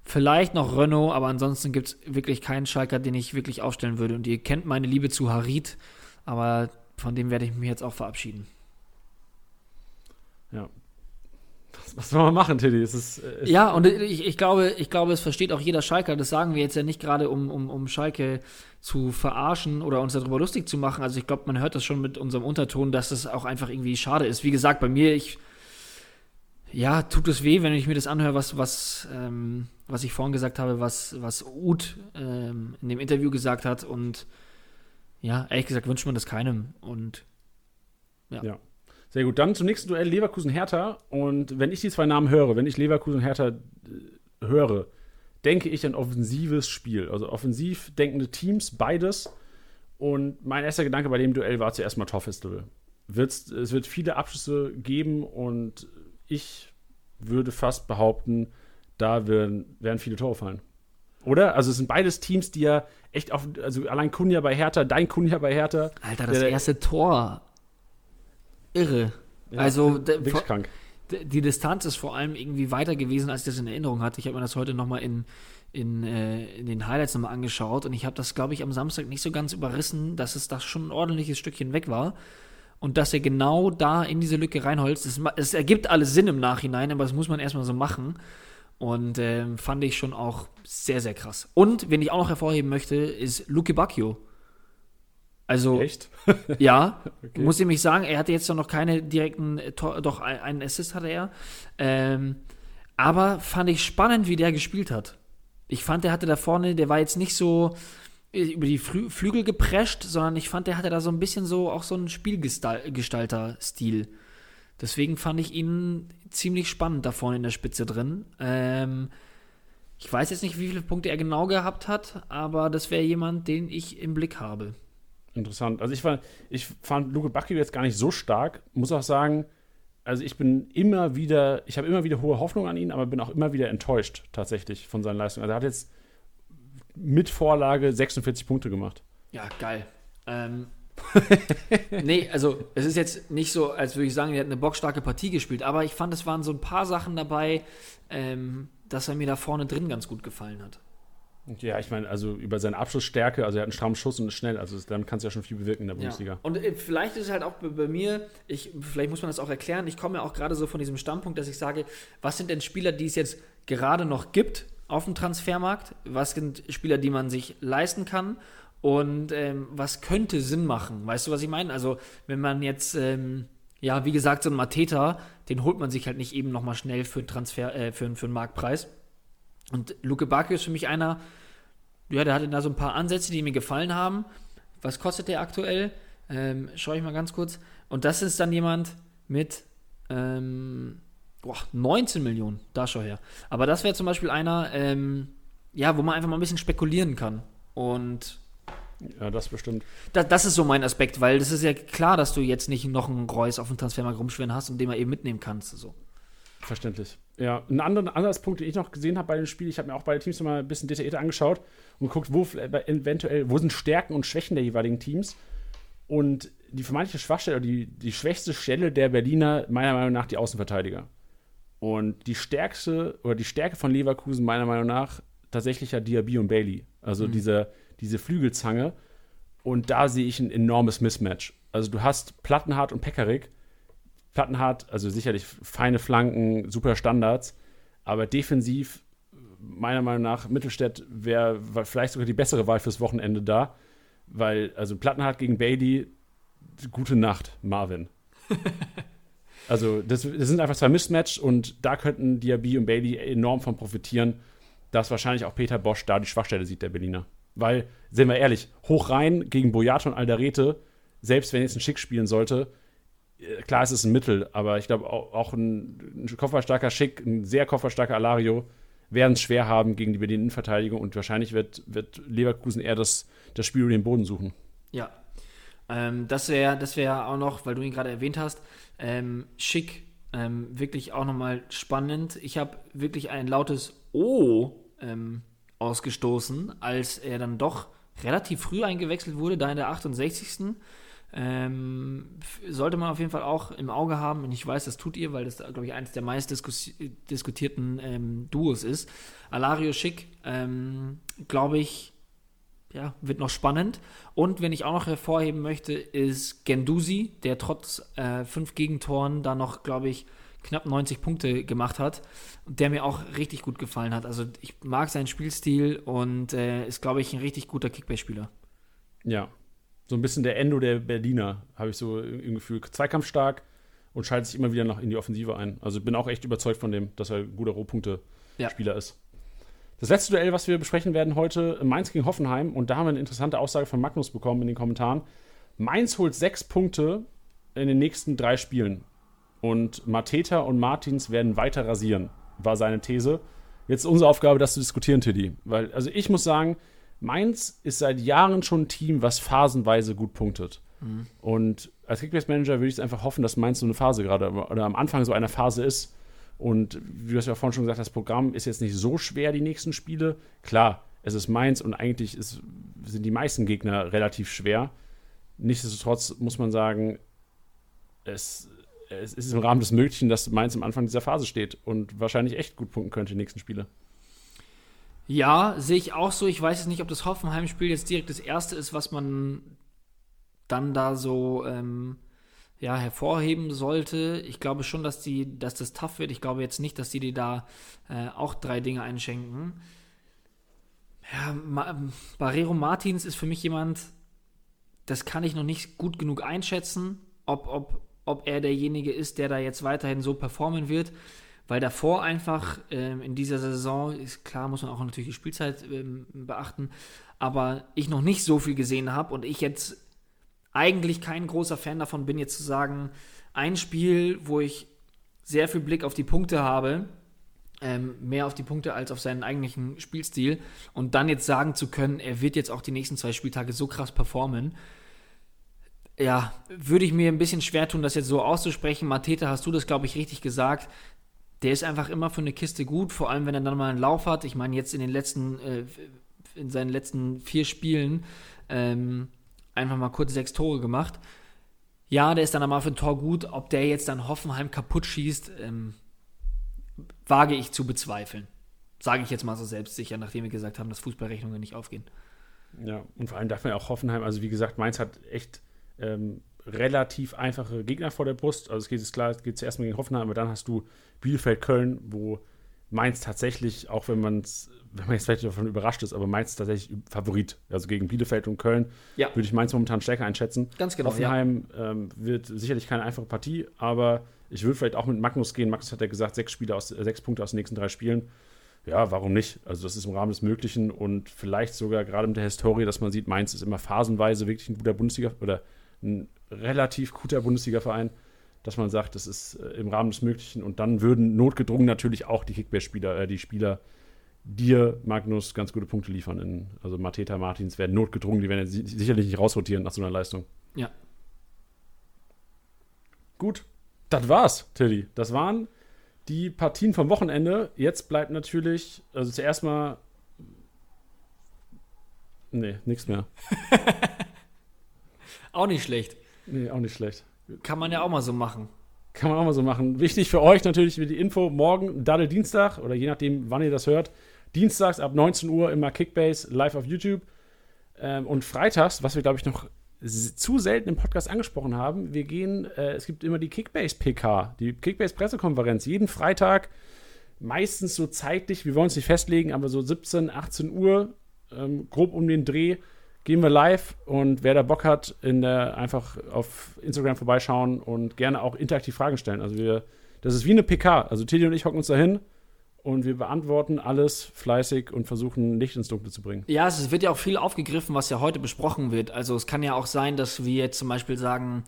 vielleicht noch Renault, aber ansonsten gibt es wirklich keinen Schalker, den ich wirklich aufstellen würde. Und ihr kennt meine Liebe zu Harid, aber von dem werde ich mich jetzt auch verabschieden. Ja, was, was soll man machen, Tilly? Es ist, es ja, und ich, ich, glaube, ich glaube, es versteht auch jeder Schalker. Das sagen wir jetzt ja nicht gerade, um, um, um Schalke zu verarschen oder uns darüber lustig zu machen. Also ich glaube, man hört das schon mit unserem Unterton, dass es auch einfach irgendwie schade ist. Wie gesagt, bei mir, ich ja, tut es weh, wenn ich mir das anhöre, was, was, ähm, was ich vorhin gesagt habe, was, was Uth ähm, in dem Interview gesagt hat. Und ja, ehrlich gesagt wünscht man das keinem. Und ja. ja. Sehr gut. Dann zum nächsten Duell Leverkusen-Hertha. Und wenn ich die zwei Namen höre, wenn ich Leverkusen-Hertha äh, höre, denke ich an offensives Spiel. Also offensiv denkende Teams, beides. Und mein erster Gedanke bei dem Duell war zuerst mal Torfestival. es wird viele Abschlüsse geben und ich würde fast behaupten, da werden, werden viele Tore fallen. Oder? Also es sind beides Teams, die ja echt auf, also allein Kunja bei Hertha, dein Kunja bei Hertha. Alter, das der, erste Tor irre. Ja, also wirklich krank. Die Distanz ist vor allem irgendwie weiter gewesen, als ich das in Erinnerung hatte. Ich habe mir das heute nochmal in, in, äh, in den Highlights nochmal angeschaut und ich habe das, glaube ich, am Samstag nicht so ganz überrissen, dass es da schon ein ordentliches Stückchen weg war und dass er genau da in diese Lücke reinholzt. Es, ergibt alles Sinn im Nachhinein, aber das muss man erstmal so machen. Und äh, fand ich schon auch sehr, sehr krass. Und, wen ich auch noch hervorheben möchte, ist Luke Bacchio. Also, Echt? [laughs] ja, [laughs] okay. muss ich mich sagen, er hatte jetzt noch keine direkten, äh, doch einen Assist hatte er. Ähm, aber fand ich spannend, wie der gespielt hat. Ich fand, der hatte da vorne, der war jetzt nicht so äh, über die Flü Flügel geprescht, sondern ich fand, der hatte da so ein bisschen so auch so einen Spielgestalter-Stil. Deswegen fand ich ihn ziemlich spannend da vorne in der Spitze drin. Ähm, ich weiß jetzt nicht, wie viele Punkte er genau gehabt hat, aber das wäre jemand, den ich im Blick habe. Interessant. Also ich fand, ich fand Luke Bacchio jetzt gar nicht so stark. Muss auch sagen, also ich bin immer wieder, ich habe immer wieder hohe Hoffnung an ihn, aber bin auch immer wieder enttäuscht tatsächlich von seinen Leistungen. Also er hat jetzt mit Vorlage 46 Punkte gemacht. Ja, geil. Ähm, [laughs] nee, also es ist jetzt nicht so, als würde ich sagen, er hat eine bockstarke Partie gespielt, aber ich fand, es waren so ein paar Sachen dabei, ähm, dass er mir da vorne drin ganz gut gefallen hat. Ja, ich meine, also über seine Abschlussstärke, also er hat einen strammen Schuss und ist schnell, also damit kannst du ja schon viel bewirken in der Bundesliga. Ja. Und äh, vielleicht ist es halt auch bei, mir, ich, vielleicht muss man das auch erklären, ich komme ja auch gerade so von diesem Standpunkt, dass ich sage, was sind denn Spieler, die es jetzt gerade noch gibt auf dem Transfermarkt? Was sind Spieler, die man sich leisten kann? Und ähm, was könnte Sinn machen? Weißt du, was ich meine? Also, wenn man jetzt, ähm, ja, wie gesagt, so einen Mateta, den holt man sich halt nicht eben nochmal schnell für einen Transfer, äh, für, für einen Marktpreis. Und Luke Bacchio ist für mich einer, ja, der hatte da so ein paar Ansätze, die mir gefallen haben. Was kostet der aktuell? Ähm, Schaue ich mal ganz kurz. Und das ist dann jemand mit ähm, boah, 19 Millionen. Da schau her. Aber das wäre zum Beispiel einer, ähm, ja, wo man einfach mal ein bisschen spekulieren kann. Und ja, das bestimmt. Da, das ist so mein Aspekt, weil das ist ja klar, dass du jetzt nicht noch einen Reus auf dem Transfermarkt rumschwirren hast und den man eben mitnehmen kannst. So. Verständlich. Ja, ein anderer Ansatzpunkt, den ich noch gesehen habe bei dem Spiel, ich habe mir auch beide Teams nochmal ein bisschen detaillierter angeschaut und geguckt, wo eventuell, wo sind Stärken und Schwächen der jeweiligen Teams. Und die vermeintliche Schwachstelle, die, die schwächste Stelle der Berliner, meiner Meinung nach, die Außenverteidiger. Und die stärkste oder die Stärke von Leverkusen, meiner Meinung nach, tatsächlich ja Diaby und Bailey. Also mhm. diese, diese Flügelzange. Und da sehe ich ein enormes Mismatch. Also du hast Plattenhardt und Pekarik, Plattenhardt, also sicherlich feine Flanken, super Standards, aber defensiv meiner Meinung nach, Mittelstädt wäre vielleicht sogar die bessere Wahl fürs Wochenende da. Weil, also Plattenhardt gegen Bailey, gute Nacht, Marvin. [laughs] also, das, das, sind einfach zwei Mismatch und da könnten Diaby und Bailey enorm von profitieren, dass wahrscheinlich auch Peter Bosch da die Schwachstelle sieht, der Berliner. Weil, sehen wir ehrlich, hoch rein gegen Boyata und Alderete, selbst wenn jetzt ein Schick spielen sollte, klar, es ist ein Mittel, aber ich glaube auch, auch, ein, ein kofferstarker Schick, ein sehr kofferstarker Alario werden es schwer haben gegen die Berlin Innenverteidigung und wahrscheinlich wird, wird Leverkusen eher das, das Spiel über den Boden suchen. Ja. Ähm, das wäre das wär auch noch, weil du ihn gerade erwähnt hast, ähm, schick, ähm, wirklich auch nochmal spannend. Ich habe wirklich ein lautes O ähm, ausgestoßen, als er dann doch relativ früh eingewechselt wurde, da in der 68. Ähm, sollte man auf jeden Fall auch im Auge haben, und ich weiß, das tut ihr, weil das, glaube ich, eines der meist diskus diskutierten ähm, Duos ist. Alario Schick, ähm, glaube ich, ja, wird noch spannend. Und wenn ich auch noch hervorheben möchte, ist Gendusi, der trotz äh, fünf Gegentoren da noch, glaube ich, knapp 90 Punkte gemacht hat, der mir auch richtig gut gefallen hat. Also ich mag seinen Spielstil und äh, ist, glaube ich, ein richtig guter Kickbase-Spieler. Ja, so ein bisschen der Endo der Berliner, habe ich so im Gefühl. Zweikampfstark und schaltet sich immer wieder noch in die Offensive ein. Also bin auch echt überzeugt von dem, dass er ein guter Rohpunkte-Spieler ja. ist. Das letzte Duell, was wir besprechen werden heute, Mainz gegen Hoffenheim. Und da haben wir eine interessante Aussage von Magnus bekommen in den Kommentaren. Mainz holt sechs Punkte in den nächsten drei Spielen. Und Mateta und Martins werden weiter rasieren, war seine These. Jetzt ist unsere Aufgabe, das zu diskutieren, Tiddy. Weil, also ich muss sagen, Mainz ist seit Jahren schon ein Team, was phasenweise gut punktet. Mhm. Und als Kickbase-Manager würde ich einfach hoffen, dass Mainz so eine Phase gerade oder am Anfang so eine Phase ist. Und wie du es ja vorhin schon gesagt hast, das Programm ist jetzt nicht so schwer, die nächsten Spiele. Klar, es ist Mainz und eigentlich ist, sind die meisten Gegner relativ schwer. Nichtsdestotrotz muss man sagen, es, es ist im Rahmen des Möglichen, dass Mainz am Anfang dieser Phase steht und wahrscheinlich echt gut punkten könnte die nächsten Spiele. Ja, sehe ich auch so. Ich weiß jetzt nicht, ob das Hoffenheim-Spiel jetzt direkt das erste ist, was man dann da so ähm, ja, hervorheben sollte. Ich glaube schon, dass, die, dass das tough wird. Ich glaube jetzt nicht, dass die dir da äh, auch drei Dinge einschenken. Ja, Ma Barrero Martins ist für mich jemand, das kann ich noch nicht gut genug einschätzen, ob, ob, ob er derjenige ist, der da jetzt weiterhin so performen wird weil davor einfach ähm, in dieser Saison, ist klar, muss man auch natürlich die Spielzeit ähm, beachten, aber ich noch nicht so viel gesehen habe und ich jetzt eigentlich kein großer Fan davon bin, jetzt zu sagen, ein Spiel, wo ich sehr viel Blick auf die Punkte habe, ähm, mehr auf die Punkte als auf seinen eigentlichen Spielstil und dann jetzt sagen zu können, er wird jetzt auch die nächsten zwei Spieltage so krass performen. Ja, würde ich mir ein bisschen schwer tun, das jetzt so auszusprechen. Mateta, hast du das, glaube ich, richtig gesagt der ist einfach immer für eine Kiste gut, vor allem wenn er dann mal einen Lauf hat. Ich meine, jetzt in den letzten, äh, in seinen letzten vier Spielen ähm, einfach mal kurz sechs Tore gemacht. Ja, der ist dann einmal für ein Tor gut. Ob der jetzt dann Hoffenheim kaputt schießt, ähm, wage ich zu bezweifeln. Sage ich jetzt mal so selbstsicher, nachdem wir gesagt haben, dass Fußballrechnungen nicht aufgehen. Ja, und vor allem darf man ja auch Hoffenheim, also wie gesagt, Mainz hat echt ähm, relativ einfache Gegner vor der Brust. Also es geht jetzt klar, es geht zuerst mal gegen Hoffenheim, aber dann hast du Bielefeld, Köln, wo Mainz tatsächlich, auch wenn man es, wenn man jetzt vielleicht davon überrascht ist, aber Mainz tatsächlich Favorit. Also gegen Bielefeld und Köln ja. würde ich Mainz momentan stärker einschätzen. Ganz genau. Hoffenheim ja. ähm, wird sicherlich keine einfache Partie, aber ich würde vielleicht auch mit Magnus gehen. Magnus hat ja gesagt, sechs Spiele aus, äh, sechs Punkte aus den nächsten drei Spielen. Ja, warum nicht? Also das ist im Rahmen des Möglichen und vielleicht sogar gerade mit der Historie, dass man sieht, Mainz ist immer phasenweise wirklich ein guter Bundesliga oder ein relativ guter Bundesliga-Verein, dass man sagt, das ist äh, im Rahmen des Möglichen. Und dann würden notgedrungen natürlich auch die Kickbase-Spieler, äh, die Spieler dir, Magnus, ganz gute Punkte liefern. In, also Mateta, Martins werden notgedrungen, die werden ja sicherlich nicht rausrotieren nach so einer Leistung. Ja. Gut, das war's, Tilly. Das waren die Partien vom Wochenende. Jetzt bleibt natürlich, also zuerst mal. Nee, nichts mehr. [laughs] Auch nicht schlecht. Nee, auch nicht schlecht. Kann man ja auch mal so machen. Kann man auch mal so machen. Wichtig für euch natürlich die Info: morgen, Daddel Dienstag oder je nachdem, wann ihr das hört. Dienstags ab 19 Uhr immer Kickbase live auf YouTube. Ähm, und freitags, was wir glaube ich noch zu selten im Podcast angesprochen haben, wir gehen, äh, es gibt immer die Kickbase PK, die Kickbase Pressekonferenz. Jeden Freitag meistens so zeitlich, wir wollen uns nicht festlegen, aber so 17, 18 Uhr, ähm, grob um den Dreh, gehen wir live und wer da Bock hat, in der, einfach auf Instagram vorbeischauen und gerne auch interaktiv Fragen stellen. Also wir, das ist wie eine PK. Also Teddy und ich hocken uns da hin und wir beantworten alles fleißig und versuchen Licht ins Dunkle zu bringen. Ja, es wird ja auch viel aufgegriffen, was ja heute besprochen wird. Also es kann ja auch sein, dass wir jetzt zum Beispiel sagen,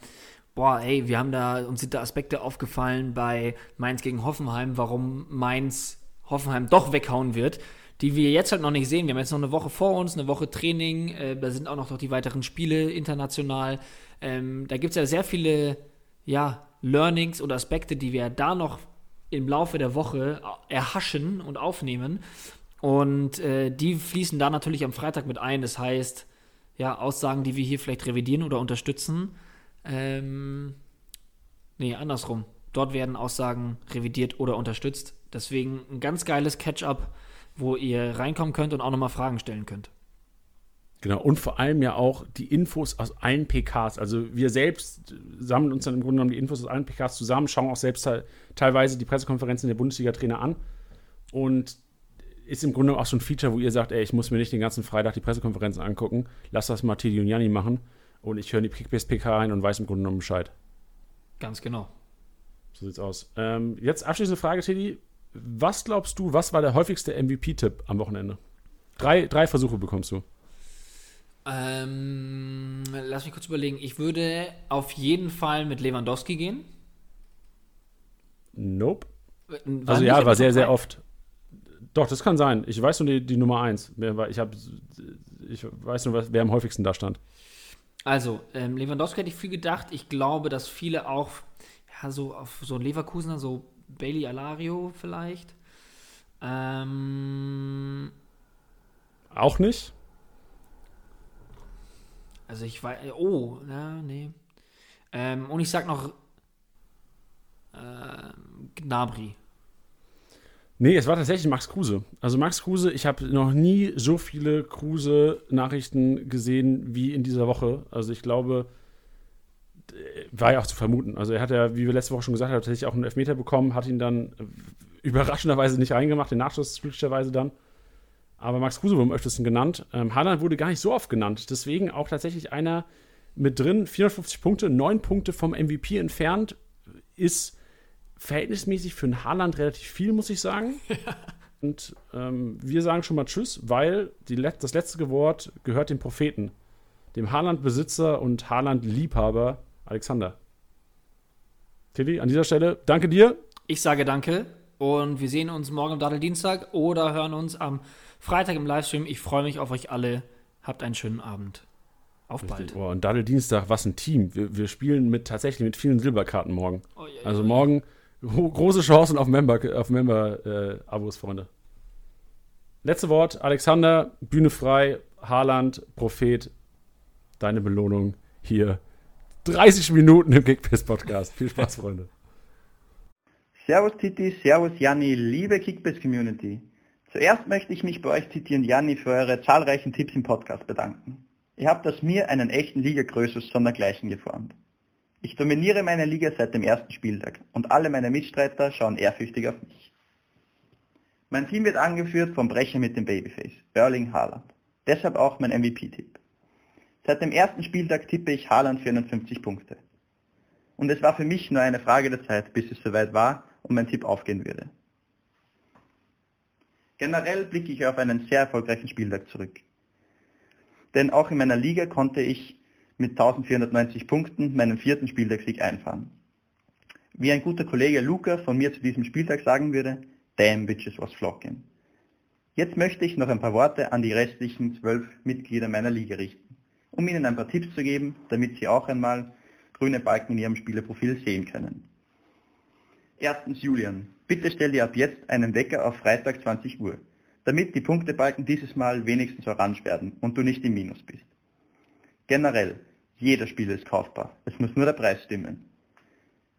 boah, hey, wir haben da, uns sind da Aspekte aufgefallen bei Mainz gegen Hoffenheim, warum Mainz Hoffenheim doch weghauen wird die wir jetzt halt noch nicht sehen. Wir haben jetzt noch eine Woche vor uns, eine Woche Training, äh, da sind auch noch die weiteren Spiele international. Ähm, da gibt es ja sehr viele ja, Learnings oder Aspekte, die wir da noch im Laufe der Woche erhaschen und aufnehmen. Und äh, die fließen da natürlich am Freitag mit ein. Das heißt, ja, Aussagen, die wir hier vielleicht revidieren oder unterstützen. Ähm, nee, andersrum. Dort werden Aussagen revidiert oder unterstützt. Deswegen ein ganz geiles Catch-up wo ihr reinkommen könnt und auch nochmal Fragen stellen könnt. Genau, und vor allem ja auch die Infos aus allen PKs. Also wir selbst sammeln uns dann im Grunde genommen die Infos aus allen PKs zusammen, schauen auch selbst teilweise die Pressekonferenzen der Bundesliga-Trainer an. Und ist im Grunde auch so ein Feature, wo ihr sagt, ey, ich muss mir nicht den ganzen Freitag die Pressekonferenzen angucken, lass das mal Teddy und Janni machen und ich höre in die PK rein und weiß im Grunde genommen Bescheid. Ganz genau. So sieht's aus. Ähm, jetzt abschließende Frage, Teddy. Was glaubst du, was war der häufigste MVP-Tipp am Wochenende? Drei, drei Versuche bekommst du. Ähm, lass mich kurz überlegen. Ich würde auf jeden Fall mit Lewandowski gehen. Nope. War also ja, war sehr, sehr oft. Doch, das kann sein. Ich weiß nur die, die Nummer eins. Ich, hab, ich weiß nur, wer am häufigsten da stand. Also, ähm, Lewandowski hätte ich viel gedacht. Ich glaube, dass viele auch ja, so auf so einen Leverkusener, so Bailey Alario vielleicht. Ähm, Auch nicht? Also ich weiß. Oh, ja, nee. Ähm, und ich sag noch äh, Gnabry. Nee, es war tatsächlich Max Kruse. Also Max Kruse, ich habe noch nie so viele Kruse-Nachrichten gesehen wie in dieser Woche. Also ich glaube, war ja auch zu vermuten. Also er hat ja, wie wir letzte Woche schon gesagt haben, tatsächlich auch einen Elfmeter bekommen, hat ihn dann überraschenderweise nicht reingemacht, den Nachschuss glücklicherweise dann. Aber Max Kruse wurde am öftesten genannt. Ähm, Haaland wurde gar nicht so oft genannt. Deswegen auch tatsächlich einer mit drin, 450 Punkte, 9 Punkte vom MVP entfernt, ist verhältnismäßig für einen Haaland relativ viel, muss ich sagen. [laughs] Und ähm, wir sagen schon mal Tschüss, weil die, das letzte Wort gehört dem Propheten, dem Haaland-Besitzer und Haaland-Liebhaber Alexander. Tilly, an dieser Stelle danke dir. Ich sage danke und wir sehen uns morgen am Datteldienstag oder hören uns am Freitag im Livestream. Ich freue mich auf euch alle. Habt einen schönen Abend. Auf bald. Oh, und Datteldienstag, was ein Team. Wir, wir, spielen mit tatsächlich mit vielen Silberkarten morgen. Oh, ja, also ja, morgen große Chancen auf Member, auf Member äh, Abos, Freunde. Letzte Wort, Alexander, Bühne frei, Haaland, Prophet, deine Belohnung hier 30 Minuten im Kickbase Podcast. Viel Spaß, Freunde. Servus Titi, Servus Janni, liebe Kickbase Community. Zuerst möchte ich mich bei euch Titi und Janni für eure zahlreichen Tipps im Podcast bedanken. Ihr habt aus mir einen echten Ligagrößes sondergleichen geformt. Ich dominiere meine Liga seit dem ersten Spieltag und alle meine Mitstreiter schauen ehrfürchtig auf mich. Mein Team wird angeführt vom Brecher mit dem Babyface, Erling Haaland. Deshalb auch mein MVP-Tipp. Seit dem ersten Spieltag tippe ich Haaland 450 Punkte. Und es war für mich nur eine Frage der Zeit, bis es soweit war und mein Tipp aufgehen würde. Generell blicke ich auf einen sehr erfolgreichen Spieltag zurück. Denn auch in meiner Liga konnte ich mit 1490 Punkten meinen vierten Spieltagssieg einfahren. Wie ein guter Kollege Luca von mir zu diesem Spieltag sagen würde, damn bitches was flocking. Jetzt möchte ich noch ein paar Worte an die restlichen zwölf Mitglieder meiner Liga richten um Ihnen ein paar Tipps zu geben, damit Sie auch einmal grüne Balken in Ihrem Spielerprofil sehen können. Erstens Julian, bitte stell dir ab jetzt einen Wecker auf Freitag 20 Uhr, damit die Punktebalken dieses Mal wenigstens orange werden und du nicht im Minus bist. Generell, jeder Spieler ist kaufbar, es muss nur der Preis stimmen.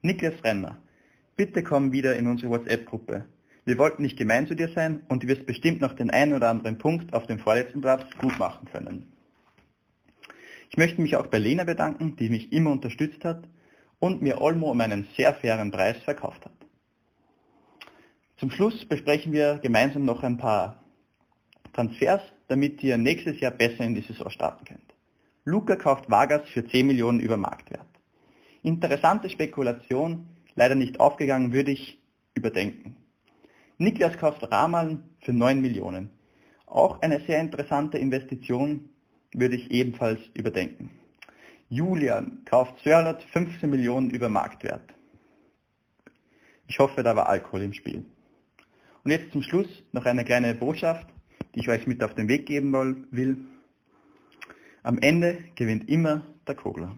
Niklas Renner, bitte komm wieder in unsere WhatsApp-Gruppe. Wir wollten nicht gemein zu dir sein und du wirst bestimmt noch den einen oder anderen Punkt auf dem vorletzten Platz gut machen können. Ich möchte mich auch bei Lena bedanken, die mich immer unterstützt hat und mir Olmo um einen sehr fairen Preis verkauft hat. Zum Schluss besprechen wir gemeinsam noch ein paar Transfers, damit ihr nächstes Jahr besser in die Saison starten könnt. Luca kauft Vargas für 10 Millionen über Marktwert. Interessante Spekulation, leider nicht aufgegangen, würde ich überdenken. Niklas kauft Rahman für 9 Millionen. Auch eine sehr interessante Investition würde ich ebenfalls überdenken. Julian kauft Sörlot 15 Millionen über Marktwert. Ich hoffe, da war Alkohol im Spiel. Und jetzt zum Schluss noch eine kleine Botschaft, die ich euch mit auf den Weg geben will. Am Ende gewinnt immer der Kogler.